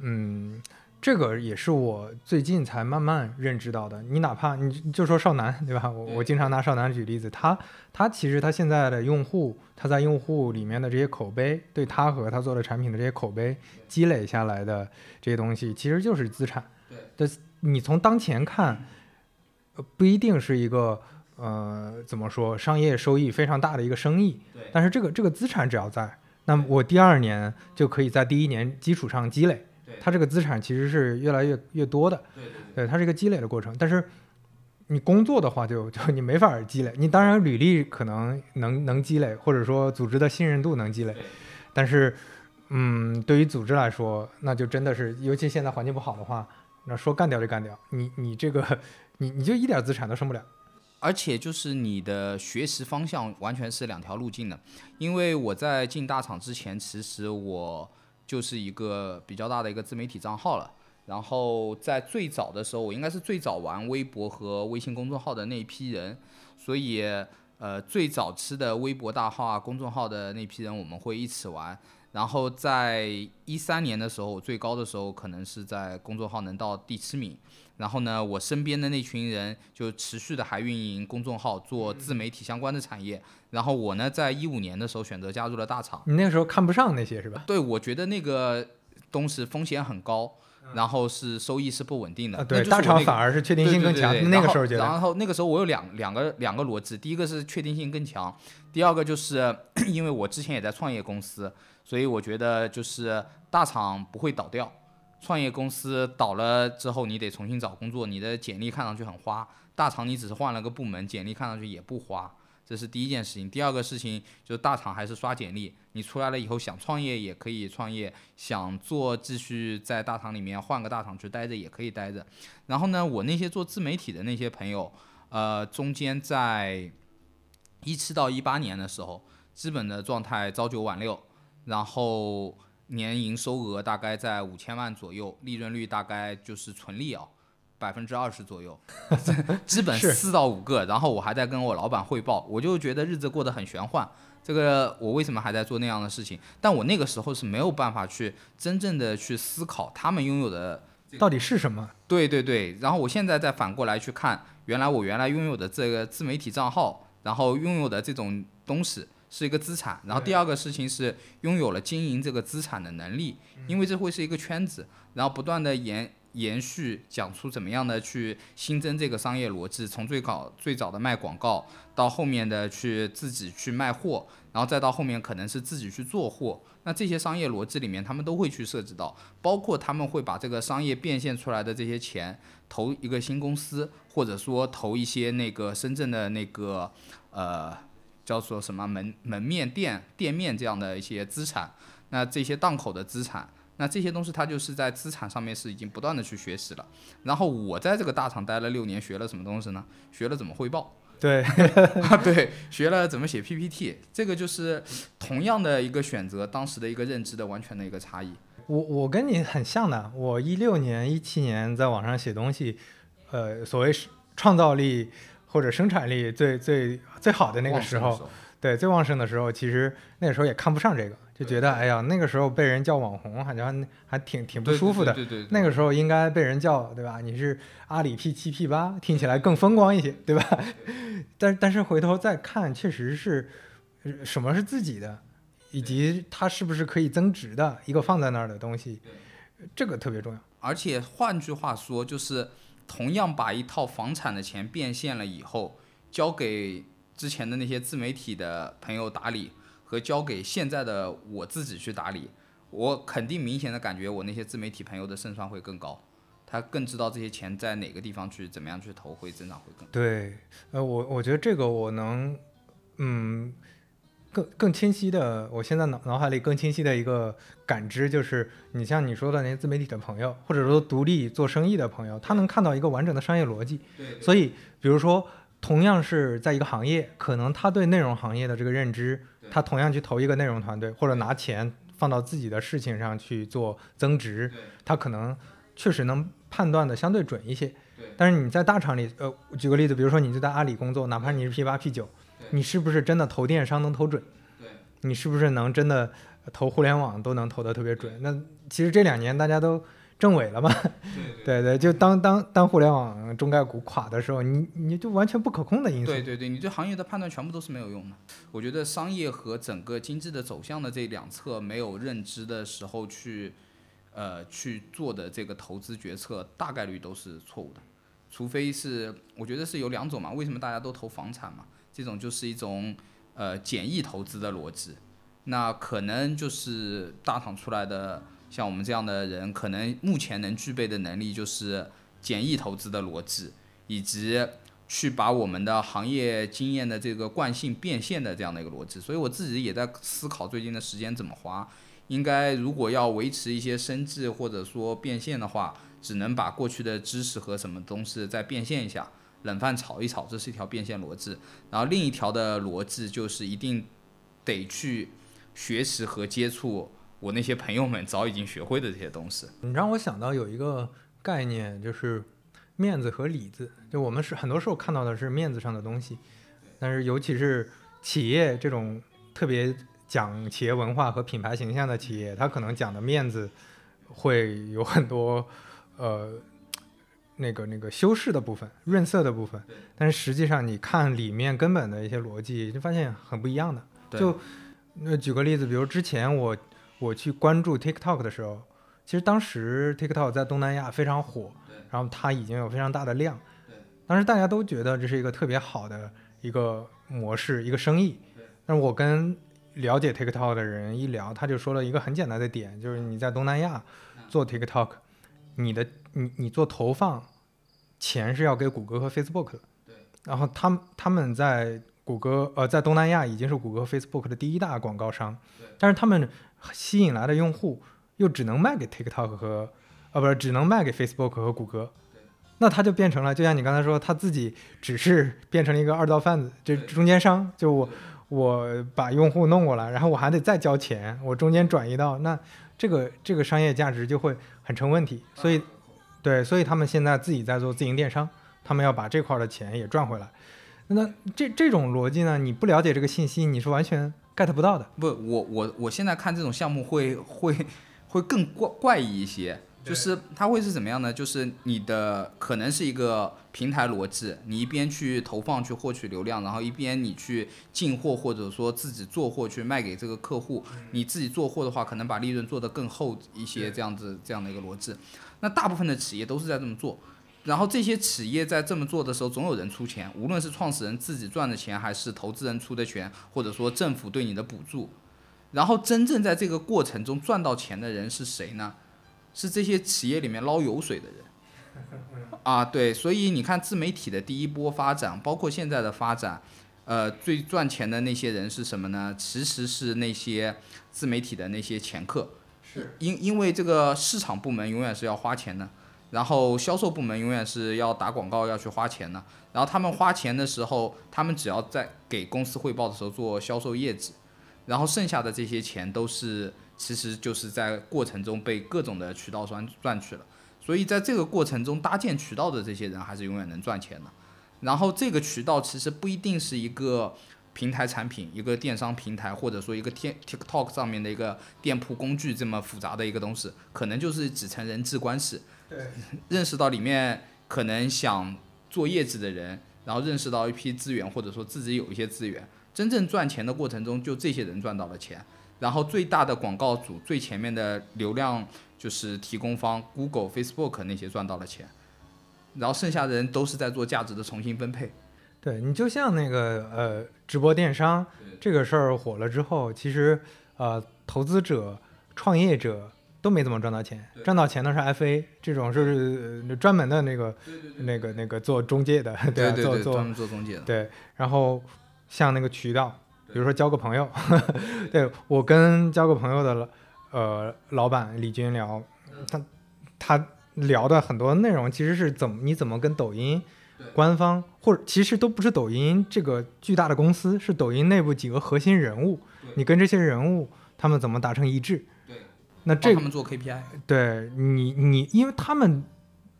嗯，这个也是我最近才慢慢认知到的。你哪怕你就说少男，对吧？我我经常拿少男举例子，他他其实他现在的用户，他在用户里面的这些口碑，对他和他做的产品的这些口碑积累下来的这些东西，其实就是资产。对，你从当前看，不一定是一个呃怎么说商业收益非常大的一个生意。对，但是这个这个资产只要在，那么我第二年就可以在第一年基础上积累。它这个资产其实是越来越越多的，对对对，它是一个积累的过程。但是你工作的话，就 就你没法积累。你当然履历可能能能积累，或者说组织的信任度能积累，但是嗯，对于组织来说，那就真的是，尤其现在环境不好的话，那说干掉就干掉。你你这个 你你就一点资产都剩不了。而且就是你的学习方向完全是两条路径的，因为我在进大厂之前，其实我。就是一个比较大的一个自媒体账号了，然后在最早的时候，我应该是最早玩微博和微信公众号的那一批人，所以呃最早期的微博大号啊、公众号的那批人，我们会一起玩。然后在一三年的时候，最高的时候可能是在公众号能到第七名。然后呢，我身边的那群人就持续的还运营公众号，做自媒体相关的产业。然后我呢，在一五年的时候选择加入了大厂。你那个时候看不上那些是吧？对，我觉得那个东西风险很高，然后是收益是不稳定的。对，大厂反而是确定性更强。那个时候觉得。然后那个时候我有两两个两个逻辑，第一个是确定性更强，第二个就是 因为我之前也在创业公司，所以我觉得就是大厂不会倒掉。创业公司倒了之后，你得重新找工作，你的简历看上去很花。大厂你只是换了个部门，简历看上去也不花，这是第一件事情。第二个事情就是大厂还是刷简历，你出来了以后想创业也可以创业，想做继续在大厂里面换个大厂去待着也可以待着。然后呢，我那些做自媒体的那些朋友，呃，中间在一七到一八年的时候，基本的状态朝九晚六，然后年营收额大概在五千万左右，利润率大概就是纯利啊。百分之二十左右，基本是四到五个，然后我还在跟我老板汇报，我就觉得日子过得很玄幻。这个我为什么还在做那样的事情？但我那个时候是没有办法去真正的去思考他们拥有的，到底是什么？对对对。然后我现在再反过来去看，原来我原来拥有的这个自媒体账号，然后拥有的这种东西是一个资产。然后第二个事情是拥有了经营这个资产的能力，因为这会是一个圈子，然后不断的延延续讲出怎么样的去新增这个商业逻辑，从最早最早的卖广告，到后面的去自己去卖货，然后再到后面可能是自己去做货。那这些商业逻辑里面，他们都会去涉及到，包括他们会把这个商业变现出来的这些钱投一个新公司，或者说投一些那个深圳的那个呃叫做什么门门面店店面这样的一些资产。那这些档口的资产。那这些东西，它就是在资产上面是已经不断的去学习了。然后我在这个大厂待了六年，学了什么东西呢？学了怎么汇报，对，对，学了怎么写 PPT。这个就是同样的一个选择，当时的一个认知的完全的一个差异。我我跟你很像的，我一六年、一七年在网上写东西，呃，所谓是创造力或者生产力最最最好的那个时候，对，最旺盛的时候，其实那个时候也看不上这个，就觉得哎呀，那个时候被人叫网红，好像还挺挺不舒服的。对对对。那个时候应该被人叫，对吧？你是阿里 P 七 P 八，听起来更风光一些，对吧？但但是回头再看，确实是什么是自己的。以及它是不是可以增值的一个放在那儿的东西，这个特别重要。而且换句话说，就是同样把一套房产的钱变现了以后，交给之前的那些自媒体的朋友打理，和交给现在的我自己去打理，我肯定明显的感觉我那些自媒体朋友的胜算会更高，他更知道这些钱在哪个地方去怎么样去投会增长会更。对，呃，我我觉得这个我能，嗯。更更清晰的，我现在脑脑海里更清晰的一个感知就是，你像你说的那些自媒体的朋友，或者说独立做生意的朋友，他能看到一个完整的商业逻辑。所以，比如说，同样是在一个行业，可能他对内容行业的这个认知，他同样去投一个内容团队，或者拿钱放到自己的事情上去做增值，他可能确实能判断的相对准一些。但是你在大厂里，呃，举个例子，比如说你就在阿里工作，哪怕你是 P 八 P 九。你是不是真的投电商能投准？对，你是不是能真的投互联网都能投得特别准？那其实这两年大家都证伪了嘛？对对，就当当当互联网中概股垮的时候，你你就完全不可控的因素。对对对，你对行业的判断全部都是没有用的。我觉得商业和整个经济的走向的这两侧没有认知的时候去，呃去做的这个投资决策，大概率都是错误的。除非是我觉得是有两种嘛，为什么大家都投房产嘛？这种就是一种呃简易投资的逻辑，那可能就是大厂出来的像我们这样的人，可能目前能具备的能力就是简易投资的逻辑，以及去把我们的行业经验的这个惯性变现的这样的一个逻辑。所以我自己也在思考最近的时间怎么花。应该如果要维持一些生计或者说变现的话，只能把过去的知识和什么东西再变现一下。冷饭炒一炒，这是一条变现逻辑。然后另一条的逻辑就是一定得去学习和接触我那些朋友们早已经学会的这些东西。你让我想到有一个概念，就是面子和里子。就我们是很多时候看到的是面子上的东西，但是尤其是企业这种特别讲企业文化和品牌形象的企业，它可能讲的面子会有很多呃。那个那个修饰的部分、润色的部分，但是实际上你看里面根本的一些逻辑，就发现很不一样的。就那举个例子，比如之前我我去关注 TikTok 的时候，其实当时 TikTok 在东南亚非常火，然后它已经有非常大的量，当时大家都觉得这是一个特别好的一个模式、一个生意。但是我跟了解 TikTok 的人一聊，他就说了一个很简单的点，就是你在东南亚做 TikTok。你的你你做投放，钱是要给谷歌和 Facebook 的。对。然后他们他们在谷歌呃在东南亚已经是谷歌和 Facebook 的第一大广告商，但是他们吸引来的用户又只能卖给 TikTok 和呃不是只能卖给 Facebook 和谷歌。那他就变成了，就像你刚才说，他自己只是变成了一个二道贩子，就中间商，就我我把用户弄过来，然后我还得再交钱，我中间转移到那这个这个商业价值就会很成问题，所以对，所以他们现在自己在做自营电商，他们要把这块的钱也赚回来。那这这种逻辑呢，你不了解这个信息，你是完全 get 不到的。不，我我我现在看这种项目会会会更怪怪异一些。就是它会是怎么样呢？就是你的可能是一个平台逻辑，你一边去投放去获取流量，然后一边你去进货或者说自己做货去卖给这个客户。你自己做货的话，可能把利润做得更厚一些，这样子这样的一个逻辑。那大部分的企业都是在这么做，然后这些企业在这么做的时候，总有人出钱，无论是创始人自己赚的钱，还是投资人出的钱，或者说政府对你的补助。然后真正在这个过程中赚到钱的人是谁呢？是这些企业里面捞油水的人，啊，对，所以你看自媒体的第一波发展，包括现在的发展，呃，最赚钱的那些人是什么呢？其实是那些自媒体的那些掮客，因因为这个市场部门永远是要花钱的，然后销售部门永远是要打广告要去花钱的，然后他们花钱的时候，他们只要在给公司汇报的时候做销售业绩，然后剩下的这些钱都是。其实就是在过程中被各种的渠道赚赚去了，所以在这个过程中搭建渠道的这些人还是永远能赚钱的。然后这个渠道其实不一定是一个平台产品、一个电商平台，或者说一个 Tik TikTok 上面的一个店铺工具这么复杂的一个东西，可能就是几层人际关系。对，认识到里面可能想做业绩的人，然后认识到一批资源，或者说自己有一些资源，真正赚钱的过程中，就这些人赚到了钱。然后最大的广告组最前面的流量就是提供方，Google、Facebook 那些赚到了钱，然后剩下的人都是在做价值的重新分配。对你就像那个呃直播电商这个事儿火了之后，其实呃投资者、创业者都没怎么赚到钱，赚到钱的是 FA 这种是专门的那个那个那个做中介的，对对对，专门做中介的。对，然后像那个渠道。比如说交个朋友，对。我跟交个朋友的呃老板李军聊，他他聊的很多内容其实是怎么你怎么跟抖音官方或者其实都不是抖音这个巨大的公司，是抖音内部几个核心人物，你跟这些人物他们怎么达成一致？对，那这他们做 KPI，对你你因为他们。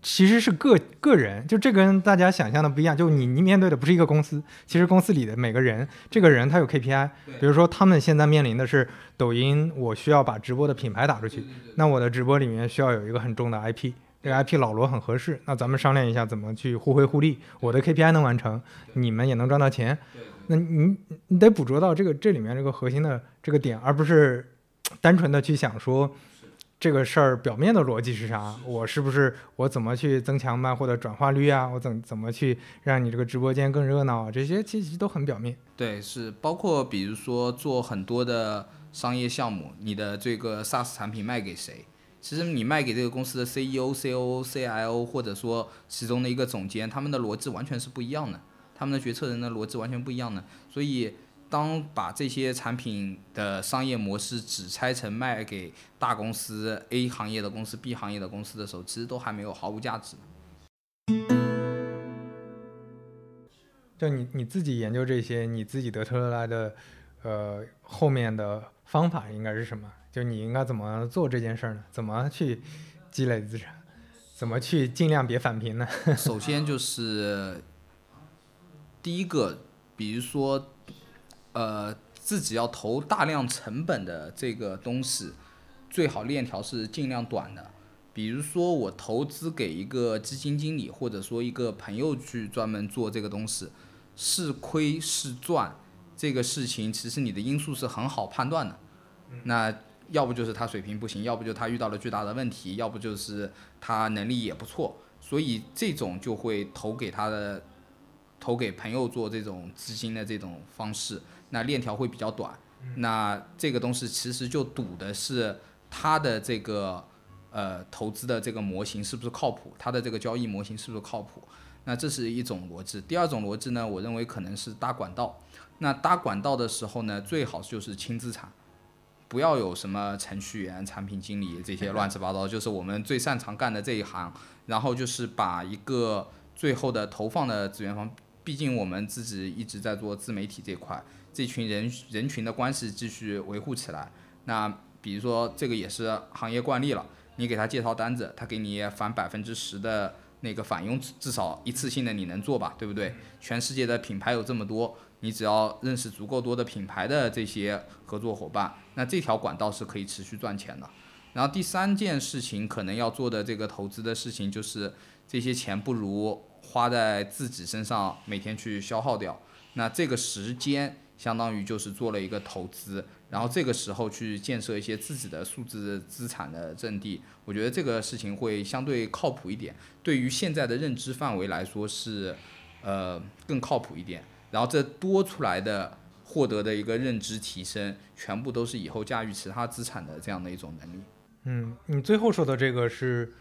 其实是个个人，就这跟大家想象的不一样。就你你面对的不是一个公司，其实公司里的每个人，这个人他有 KPI。比如说他们现在面临的是抖音，我需要把直播的品牌打出去，那我的直播里面需要有一个很重的 IP，这个 IP 老罗很合适。那咱们商量一下怎么去互惠互利，我的 KPI 能完成，你们也能赚到钱。那你你得捕捉到这个这里面这个核心的这个点，而不是单纯的去想说。这个事儿表面的逻辑是啥？我是不是我怎么去增强卖货的转化率啊？我怎怎么去让你这个直播间更热闹啊？这些其实都很表面。对，是包括比如说做很多的商业项目，你的这个 SaaS 产品卖给谁？其实你卖给这个公司的 CEO、COO、CIO，或者说其中的一个总监，他们的逻辑完全是不一样的，他们的决策人的逻辑完全不一样的，所以。当把这些产品的商业模式只拆成卖给大公司 A 行业的公司、B 行业的公司的时候，其实都还没有毫无价值。就你你自己研究这些，你自己得出来的，呃，后面的方法应该是什么？就你应该怎么做这件事儿呢？怎么去积累资产？怎么去尽量别返贫呢？首先就是第一个，比如说。呃，自己要投大量成本的这个东西，最好链条是尽量短的。比如说，我投资给一个基金经理，或者说一个朋友去专门做这个东西，是亏是赚，这个事情其实你的因素是很好判断的。那要不就是他水平不行，要不就他遇到了巨大的问题，要不就是他能力也不错，所以这种就会投给他的，投给朋友做这种资金的这种方式。那链条会比较短，那这个东西其实就赌的是他的这个呃投资的这个模型是不是靠谱，他的这个交易模型是不是靠谱。那这是一种逻辑。第二种逻辑呢，我认为可能是搭管道。那搭管道的时候呢，最好就是轻资产，不要有什么程序员、产品经理这些乱七八糟，就是我们最擅长干的这一行。然后就是把一个最后的投放的资源方，毕竟我们自己一直在做自媒体这块，这群人人群的关系继续维护起来。那比如说这个也是行业惯例了，你给他介绍单子，他给你返百分之十的那个返佣，至少一次性的你能做吧，对不对？全世界的品牌有这么多。你只要认识足够多的品牌的这些合作伙伴，那这条管道是可以持续赚钱的。然后第三件事情可能要做的这个投资的事情，就是这些钱不如花在自己身上，每天去消耗掉。那这个时间相当于就是做了一个投资，然后这个时候去建设一些自己的数字资产的阵地，我觉得这个事情会相对靠谱一点。对于现在的认知范围来说是，呃，更靠谱一点。然后这多出来的获得的一个认知提升，全部都是以后驾驭其他资产的这样的一种能力。嗯，你最后说的这个是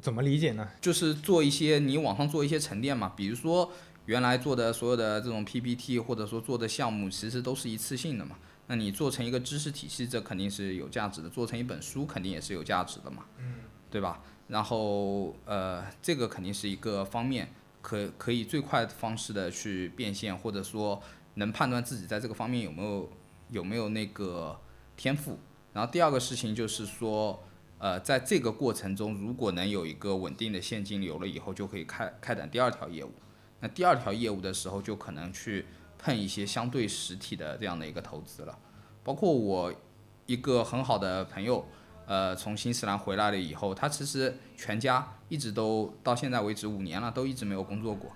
怎么理解呢？就是做一些你网上做一些沉淀嘛，比如说原来做的所有的这种 PPT 或者说做的项目，其实都是一次性的嘛。那你做成一个知识体系，这肯定是有价值的；做成一本书，肯定也是有价值的嘛。嗯，对吧？然后呃，这个肯定是一个方面。可可以最快的方式的去变现，或者说能判断自己在这个方面有没有有没有那个天赋。然后第二个事情就是说，呃，在这个过程中，如果能有一个稳定的现金流了以后，就可以开开展第二条业务。那第二条业务的时候，就可能去碰一些相对实体的这样的一个投资了。包括我一个很好的朋友。呃，从新西兰回来了以后，他其实全家一直都到现在为止五年了，都一直没有工作过。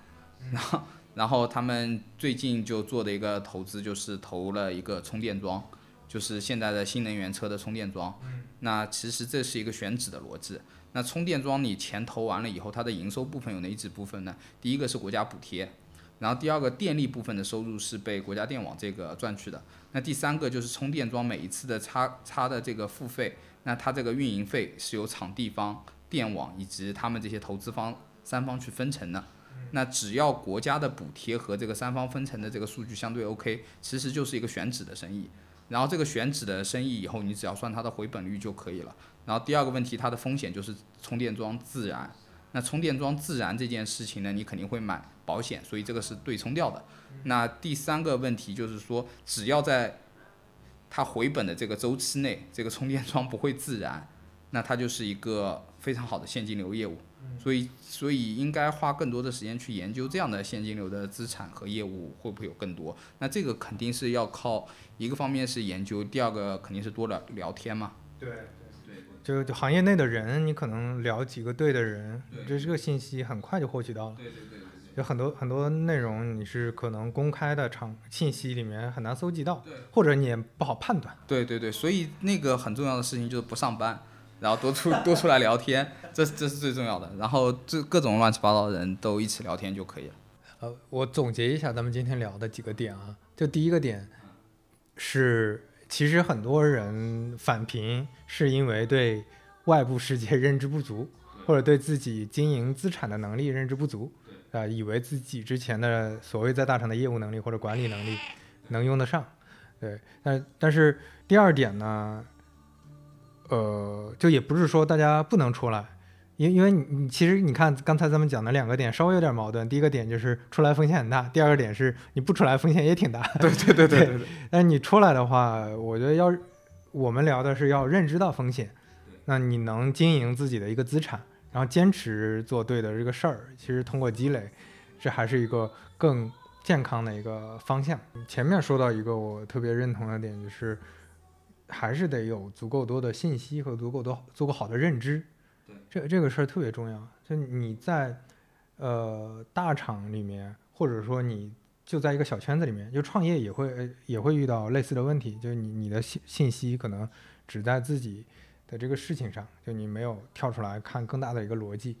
然后，然后他们最近就做的一个投资，就是投了一个充电桩，就是现在的新能源车的充电桩。那其实这是一个选址的逻辑。那充电桩你钱投完了以后，它的营收部分有哪几部分呢？第一个是国家补贴，然后第二个电力部分的收入是被国家电网这个赚去的。那第三个就是充电桩每一次的插插的这个付费。那它这个运营费是由场地方、电网以及他们这些投资方三方去分成的。那只要国家的补贴和这个三方分成的这个数据相对 OK，其实就是一个选址的生意。然后这个选址的生意以后，你只要算它的回本率就可以了。然后第二个问题，它的风险就是充电桩自燃。那充电桩自燃这件事情呢，你肯定会买保险，所以这个是对冲掉的。那第三个问题就是说，只要在它回本的这个周期内，这个充电桩不会自燃，那它就是一个非常好的现金流业务。所以，所以应该花更多的时间去研究这样的现金流的资产和业务会不会有更多。那这个肯定是要靠一个方面是研究，第二个肯定是多聊聊天嘛。对对对，就就行业内的人，你可能聊几个对的人，这这个信息很快就获取到了。对对对。有很多很多内容，你是可能公开的场信息里面很难搜集到，对，或者你也不好判断。对对对，所以那个很重要的事情就是不上班，然后多出多出来聊天，这这是最重要的。然后这各种乱七八糟的人都一起聊天就可以了。呃，我总结一下咱们今天聊的几个点啊，就第一个点是，其实很多人返贫是因为对外部世界 认知不足，或者对自己经营资产的能力认知不足。啊，以为自己之前的所谓在大厂的业务能力或者管理能力 能用得上，对，但但是第二点呢，呃，就也不是说大家不能出来，因因为你你其实你看刚才咱们讲的两个点稍微有点矛盾，第一个点就是出来风险很大，第二个点是你不出来风险也挺大，对对对 对对。但你出来的话，我觉得要我们聊的是要认知到风险，那你能经营自己的一个资产。然后坚持做对的这个事儿，其实通过积累，这还是一个更健康的一个方向。前面说到一个我特别认同的点，就是还是得有足够多的信息和足够多足够好的认知。这这个事儿特别重要。就你在呃大厂里面，或者说你就在一个小圈子里面，就创业也会也会遇到类似的问题，就是你你的信信息可能只在自己。的这个事情上，就你没有跳出来看更大的一个逻辑，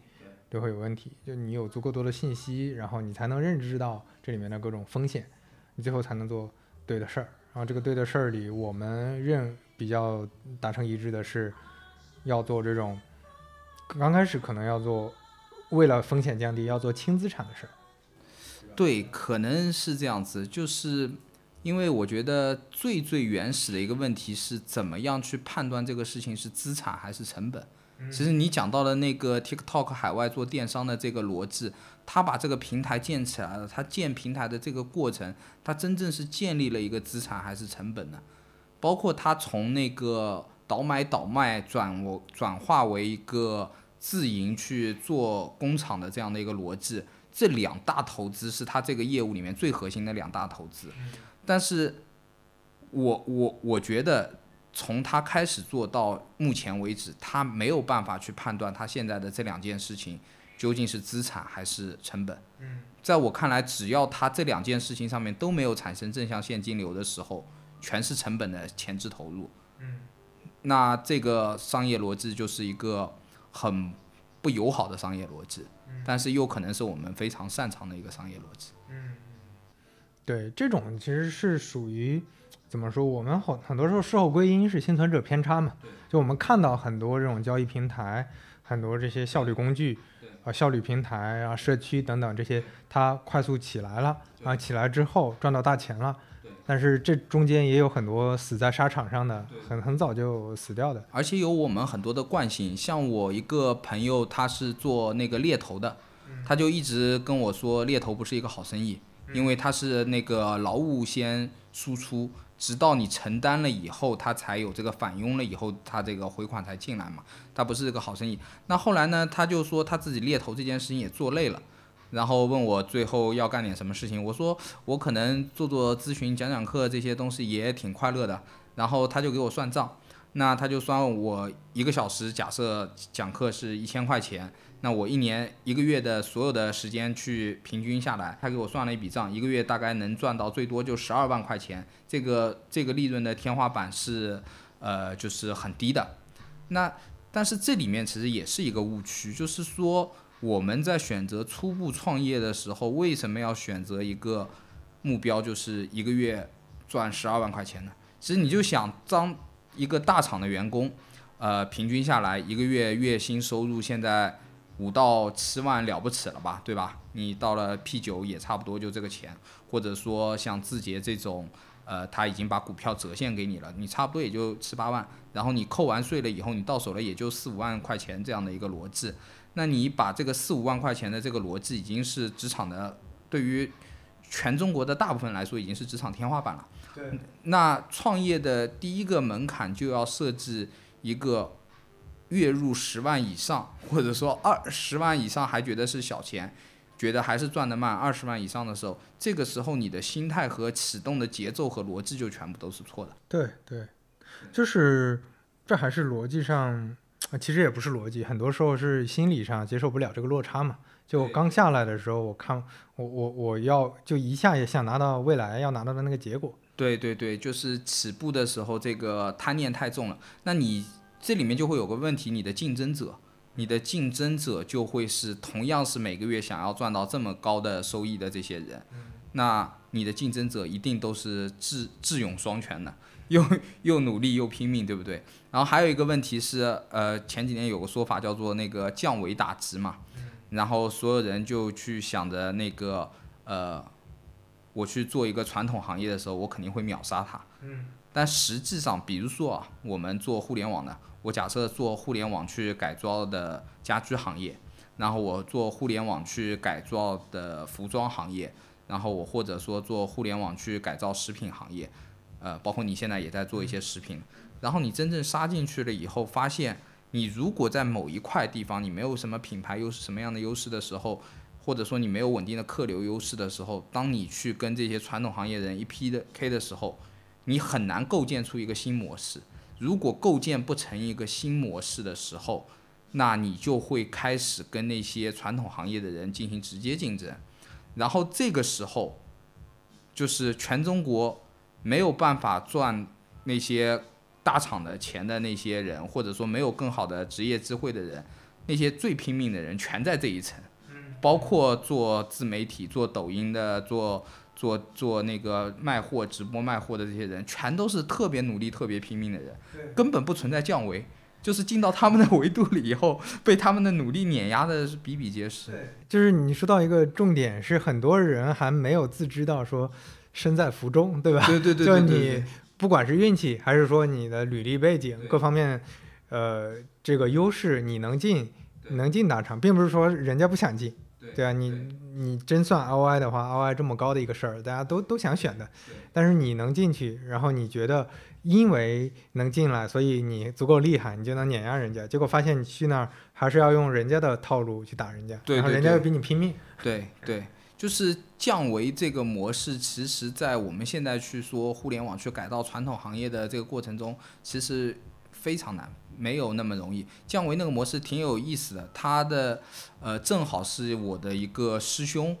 就会有问题。就你有足够多的信息，然后你才能认知到这里面的各种风险，你最后才能做对的事儿。然后这个对的事儿里，我们认比较达成一致的是，要做这种刚开始可能要做，为了风险降低，要做轻资产的事儿。对，可能是这样子，就是因为我觉得最最原始的一个问题是怎么样去判断这个事情是资产还是成本。其实你讲到的那个 TikTok 海外做电商的这个逻辑，他把这个平台建起来了，他建平台的这个过程，他真正是建立了一个资产还是成本呢？包括他从那个倒买倒卖转我转化为一个自营去做工厂的这样的一个逻辑，这两大投资是他这个业务里面最核心的两大投资。但是我我我觉得。从他开始做到目前为止，他没有办法去判断他现在的这两件事情究竟是资产还是成本。嗯，在我看来，只要他这两件事情上面都没有产生正向现金流的时候，全是成本的前置投入。嗯，那这个商业逻辑就是一个很不友好的商业逻辑，但是又可能是我们非常擅长的一个商业逻辑。嗯，对，这种其实是属于。怎么说？我们很很多时候事后归因是幸存者偏差嘛？就我们看到很多这种交易平台，很多这些效率工具，啊，效率平台啊，社区等等这些，它快速起来了啊，起来之后赚到大钱了。但是这中间也有很多死在沙场上的，很很早就死掉的。而且有我们很多的惯性，像我一个朋友，他是做那个猎头的，他就一直跟我说，猎头不是一个好生意，因为他是那个劳务先输出。直到你承担了以后，他才有这个返佣了以后，他这个回款才进来嘛。他不是这个好生意。那后来呢，他就说他自己猎头这件事情也做累了，然后问我最后要干点什么事情。我说我可能做做咨询、讲讲课这些东西也挺快乐的。然后他就给我算账，那他就算我一个小时，假设讲课是一千块钱。那我一年一个月的所有的时间去平均下来，他给我算了一笔账，一个月大概能赚到最多就十二万块钱，这个这个利润的天花板是，呃，就是很低的。那但是这里面其实也是一个误区，就是说我们在选择初步创业的时候，为什么要选择一个目标就是一个月赚十二万块钱呢？其实你就想当一个大厂的员工，呃，平均下来一个月月薪收入现在。五到七万了不起了吧，对吧？你到了 P 九也差不多就这个钱，或者说像字节这种，呃，他已经把股票折现给你了，你差不多也就七八万，然后你扣完税了以后，你到手了也就四五万块钱这样的一个逻辑。那你把这个四五万块钱的这个逻辑，已经是职场的对于全中国的大部分来说，已经是职场天花板了。对。那创业的第一个门槛就要设置一个。月入十万以上，或者说二十万以上还觉得是小钱，觉得还是赚得慢。二十万以上的时候，这个时候你的心态和启动的节奏和逻辑就全部都是错的。对对，就是这还是逻辑上，其实也不是逻辑，很多时候是心理上接受不了这个落差嘛。就刚下来的时候，我看我我我要就一下也想拿到未来要拿到的那个结果。对对对，就是起步的时候这个贪念太重了。那你。这里面就会有个问题，你的竞争者，你的竞争者就会是同样是每个月想要赚到这么高的收益的这些人，那你的竞争者一定都是智智勇双全的，又又努力又拼命，对不对？然后还有一个问题是，呃，前几年有个说法叫做那个降维打击嘛，然后所有人就去想着那个，呃，我去做一个传统行业的时候，我肯定会秒杀他。但实际上，比如说啊，我们做互联网的，我假设做互联网去改造的家居行业，然后我做互联网去改造的服装行业，然后我或者说做互联网去改造食品行业，呃，包括你现在也在做一些食品，然后你真正杀进去了以后，发现你如果在某一块地方你没有什么品牌优势、什么样的优势的时候，或者说你没有稳定的客流优势的时候，当你去跟这些传统行业人一批的 K 的时候，你很难构建出一个新模式。如果构建不成一个新模式的时候，那你就会开始跟那些传统行业的人进行直接竞争。然后这个时候，就是全中国没有办法赚那些大厂的钱的那些人，或者说没有更好的职业智慧的人，那些最拼命的人全在这一层。包括做自媒体、做抖音的、做。做做那个卖货直播卖货的这些人，全都是特别努力、特别拼命的人，根本不存在降维。就是进到他们的 维度里以后，被他们的努力碾压的是比比皆是。就是你说到一个重点，是很多人还没有自知到说身在福中，对吧？对对对就对对你不管是运气，还是说你的履历背景各方面，呃，这个优势你能进，你能进大厂，并不是说人家不想进，对啊，你你真算 ROI 的话，ROI 这么高的一个事儿，大家都都想选的，但是你能进去，然后你觉得因为能进来，所以你足够厉害，你就能碾压人家，结果发现你去那儿还是要用人家的套路去打人家，对对对然后人家又比你拼命，对对，就是降维这个模式，其实在我们现在去说互联网去改造传统行业的这个过程中，其实非常难，没有那么容易。降维那个模式挺有意思的，他的呃正好是我的一个师兄，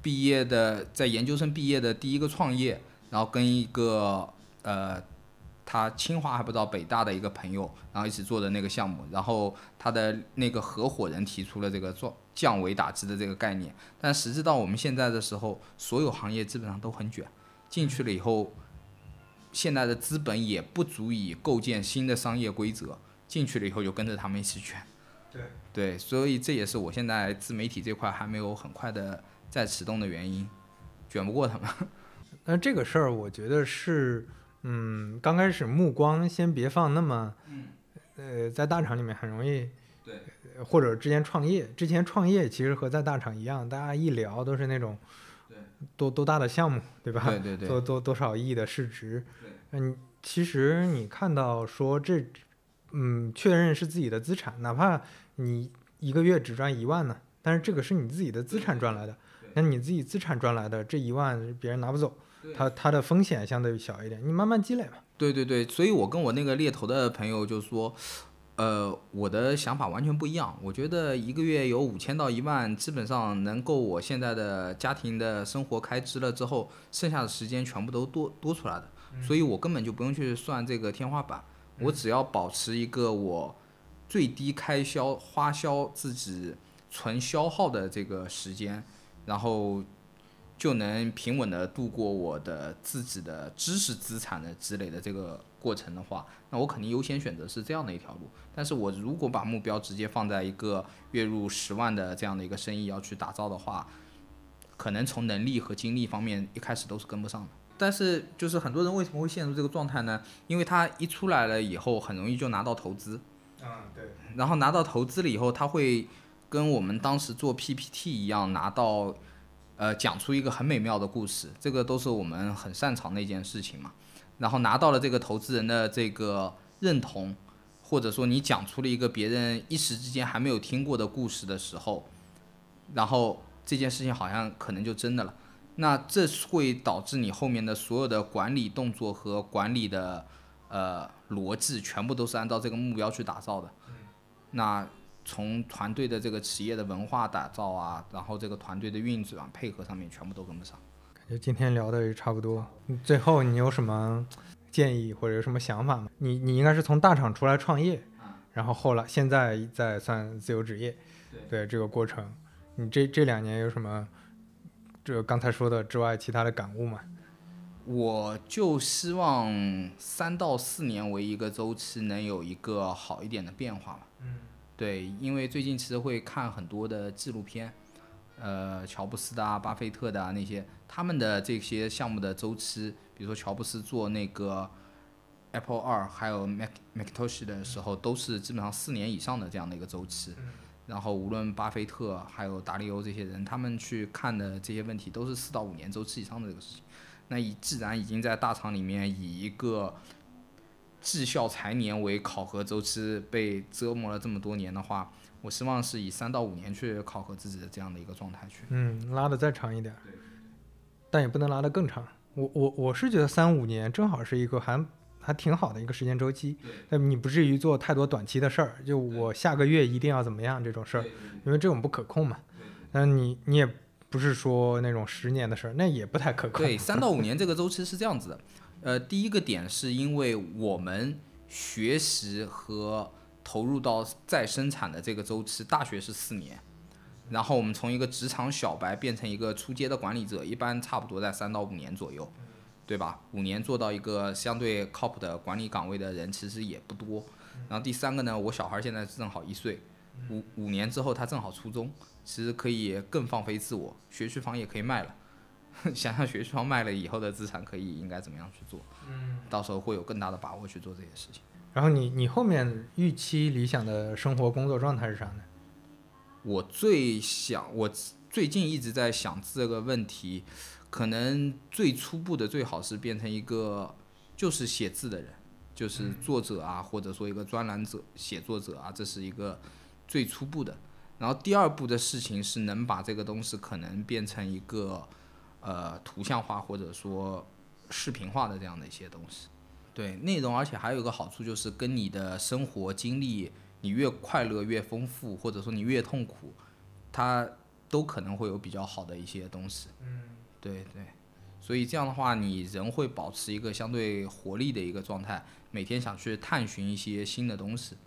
毕业的在研究生毕业的第一个创业，然后跟一个呃。他清华还不到北大的一个朋友，然后一起做的那个项目，然后他的那个合伙人提出了这个做降维打击的这个概念，但实质到我们现在的时候，所有行业基本上都很卷，进去了以后，现在的资本也不足以构建新的商业规则，进去了以后就跟着他们一起卷。对对，所以这也是我现在自媒体这块还没有很快的再启动的原因，卷不过他们。那这个事儿，我觉得是，嗯，刚开始目光先别放那么，呃，在大厂里面很容易，对呃，或者之前创业，之前创业其实和在大厂一样，大家一聊都是那种对多多大的项目，对吧？对对对多多多少亿的市值对，嗯，其实你看到说这，嗯，确认是自己的资产，哪怕你一个月只赚一万呢，但是这个是你自己的资产赚来的，那你自己资产赚来的这一万别人拿不走。它它的风险相对小一点，你慢慢积累嘛。对对对，所以我跟我那个猎头的朋友就说，呃，我的想法完全不一样。我觉得一个月有五千到一万，基本上能够我现在的家庭的生活开支了之后，剩下的时间全部都多多出来的，所以我根本就不用去算这个天花板，我只要保持一个我最低开销花销自己纯消耗的这个时间，然后。就能平稳的度过我的自己的知识资产的积累的这个过程的话，那我肯定优先选择是这样的一条路。但是我如果把目标直接放在一个月入十万的这样的一个生意要去打造的话，可能从能力和精力方面一开始都是跟不上的。但是就是很多人为什么会陷入这个状态呢？因为他一出来了以后，很容易就拿到投资，啊，对，然后拿到投资了以后，他会跟我们当时做 PPT 一样拿到。呃，讲出一个很美妙的故事，这个都是我们很擅长的一件事情嘛。然后拿到了这个投资人的这个认同，或者说你讲出了一个别人一时之间还没有听过的故事的时候，然后这件事情好像可能就真的了。那这会导致你后面的所有的管理动作和管理的呃逻辑，全部都是按照这个目标去打造的。那。从团队的这个企业的文化打造啊，然后这个团队的运转配合上面全部都跟不上。感觉今天聊的也差不多，最后你有什么建议或者有什么想法吗？你你应该是从大厂出来创业，然后后来现在在算自由职业，对这个过程，你这这两年有什么这刚才说的之外其他的感悟吗？我就希望三到四年为一个周期，能有一个好一点的变化吧。嗯。对，因为最近其实会看很多的纪录片，呃，乔布斯的啊、巴菲特的啊那些，他们的这些项目的周期，比如说乔布斯做那个 Apple 二，还有 Mac Macintosh 的时候，都是基本上四年以上的这样的一个周期。然后无论巴菲特还有达利欧这些人，他们去看的这些问题，都是四到五年周期以上的这个事情。那以既然已经在大厂里面以一个绩效财年为考核周期被折磨了这么多年的话，我希望是以三到五年去考核自己的这样的一个状态去。嗯，拉的再长一点，但也不能拉得更长。我我我是觉得三五年正好是一个还还挺好的一个时间周期。但你不至于做太多短期的事儿，就我下个月一定要怎么样这种事儿，因为这种不可控嘛。那你你也不是说那种十年的事儿，那也不太可控。对，三到五年这个周期是这样子的。呃，第一个点是因为我们学习和投入到再生产的这个周期，大学是四年，然后我们从一个职场小白变成一个初阶的管理者，一般差不多在三到五年左右。对吧？五年做到一个相对靠谱的管理岗位的人其实也不多。然后第三个呢，我小孩现在正好一岁，五五年之后他正好初中，其实可以更放飞自我，学区房也可以卖了。想想学区房卖了以后的资产可以应该怎么样去做？嗯，到时候会有更大的把握去做这些事情。然后你你后面预期理想的生活工作状态是啥呢？我最想，我最近一直在想这个问题，可能最初步的最好是变成一个就是写字的人，就是作者啊，或者说一个专栏者、写作者啊，这是一个最初步的。然后第二步的事情是能把这个东西可能变成一个呃图像化或者说视频化的这样的一些东西。对内容，而且还有一个好处就是跟你的生活经历，你越快乐越丰富，或者说你越痛苦，它都可能会有比较好的一些东西。嗯，对对，所以这样的话，你人会保持一个相对活力的一个状态，每天想去探寻一些新的东西。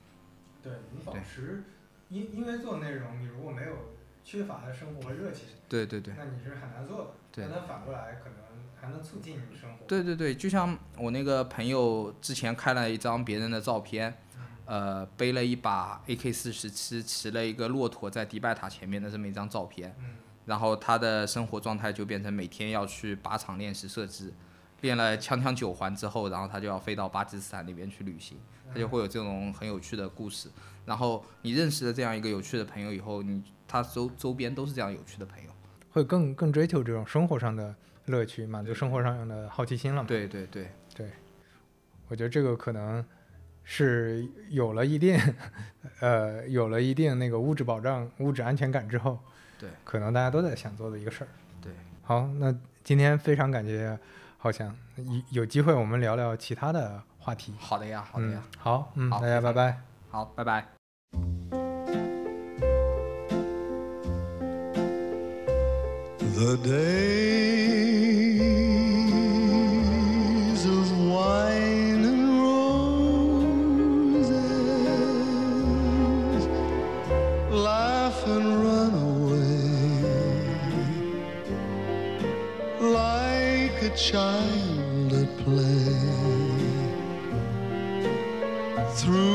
对你保持，因因为做内容，你如果没有缺乏的生活热情，对对对。那你是很难做的。对但反过来可能还能促进你的生活。对对对，就像我那个朋友之前看了一张别人的照片，呃，背了一把 AK 四十七，骑了一个骆驼在迪拜塔前面的这么一张照片，嗯然后他的生活状态就变成每天要去靶场练习射击，练了枪枪九环之后，然后他就要飞到巴基斯坦那边去旅行，他就会有这种很有趣的故事。然后你认识了这样一个有趣的朋友以后，你他周周边都是这样有趣的朋友。会更更追求这种生活上的乐趣，满足生活上的好奇心了嘛？对对对，我觉得这个可能是有了一定，呃，有了一定那个物质保障、物质安全感之后，对，可能大家都在想做的一个事儿。对，好，那今天非常感谢浩翔，有有机会我们聊聊其他的话题。好的呀，好的呀，嗯，好，嗯，大家拜拜。好，拜拜。The days of wine and roses, laugh and run away like a child at play through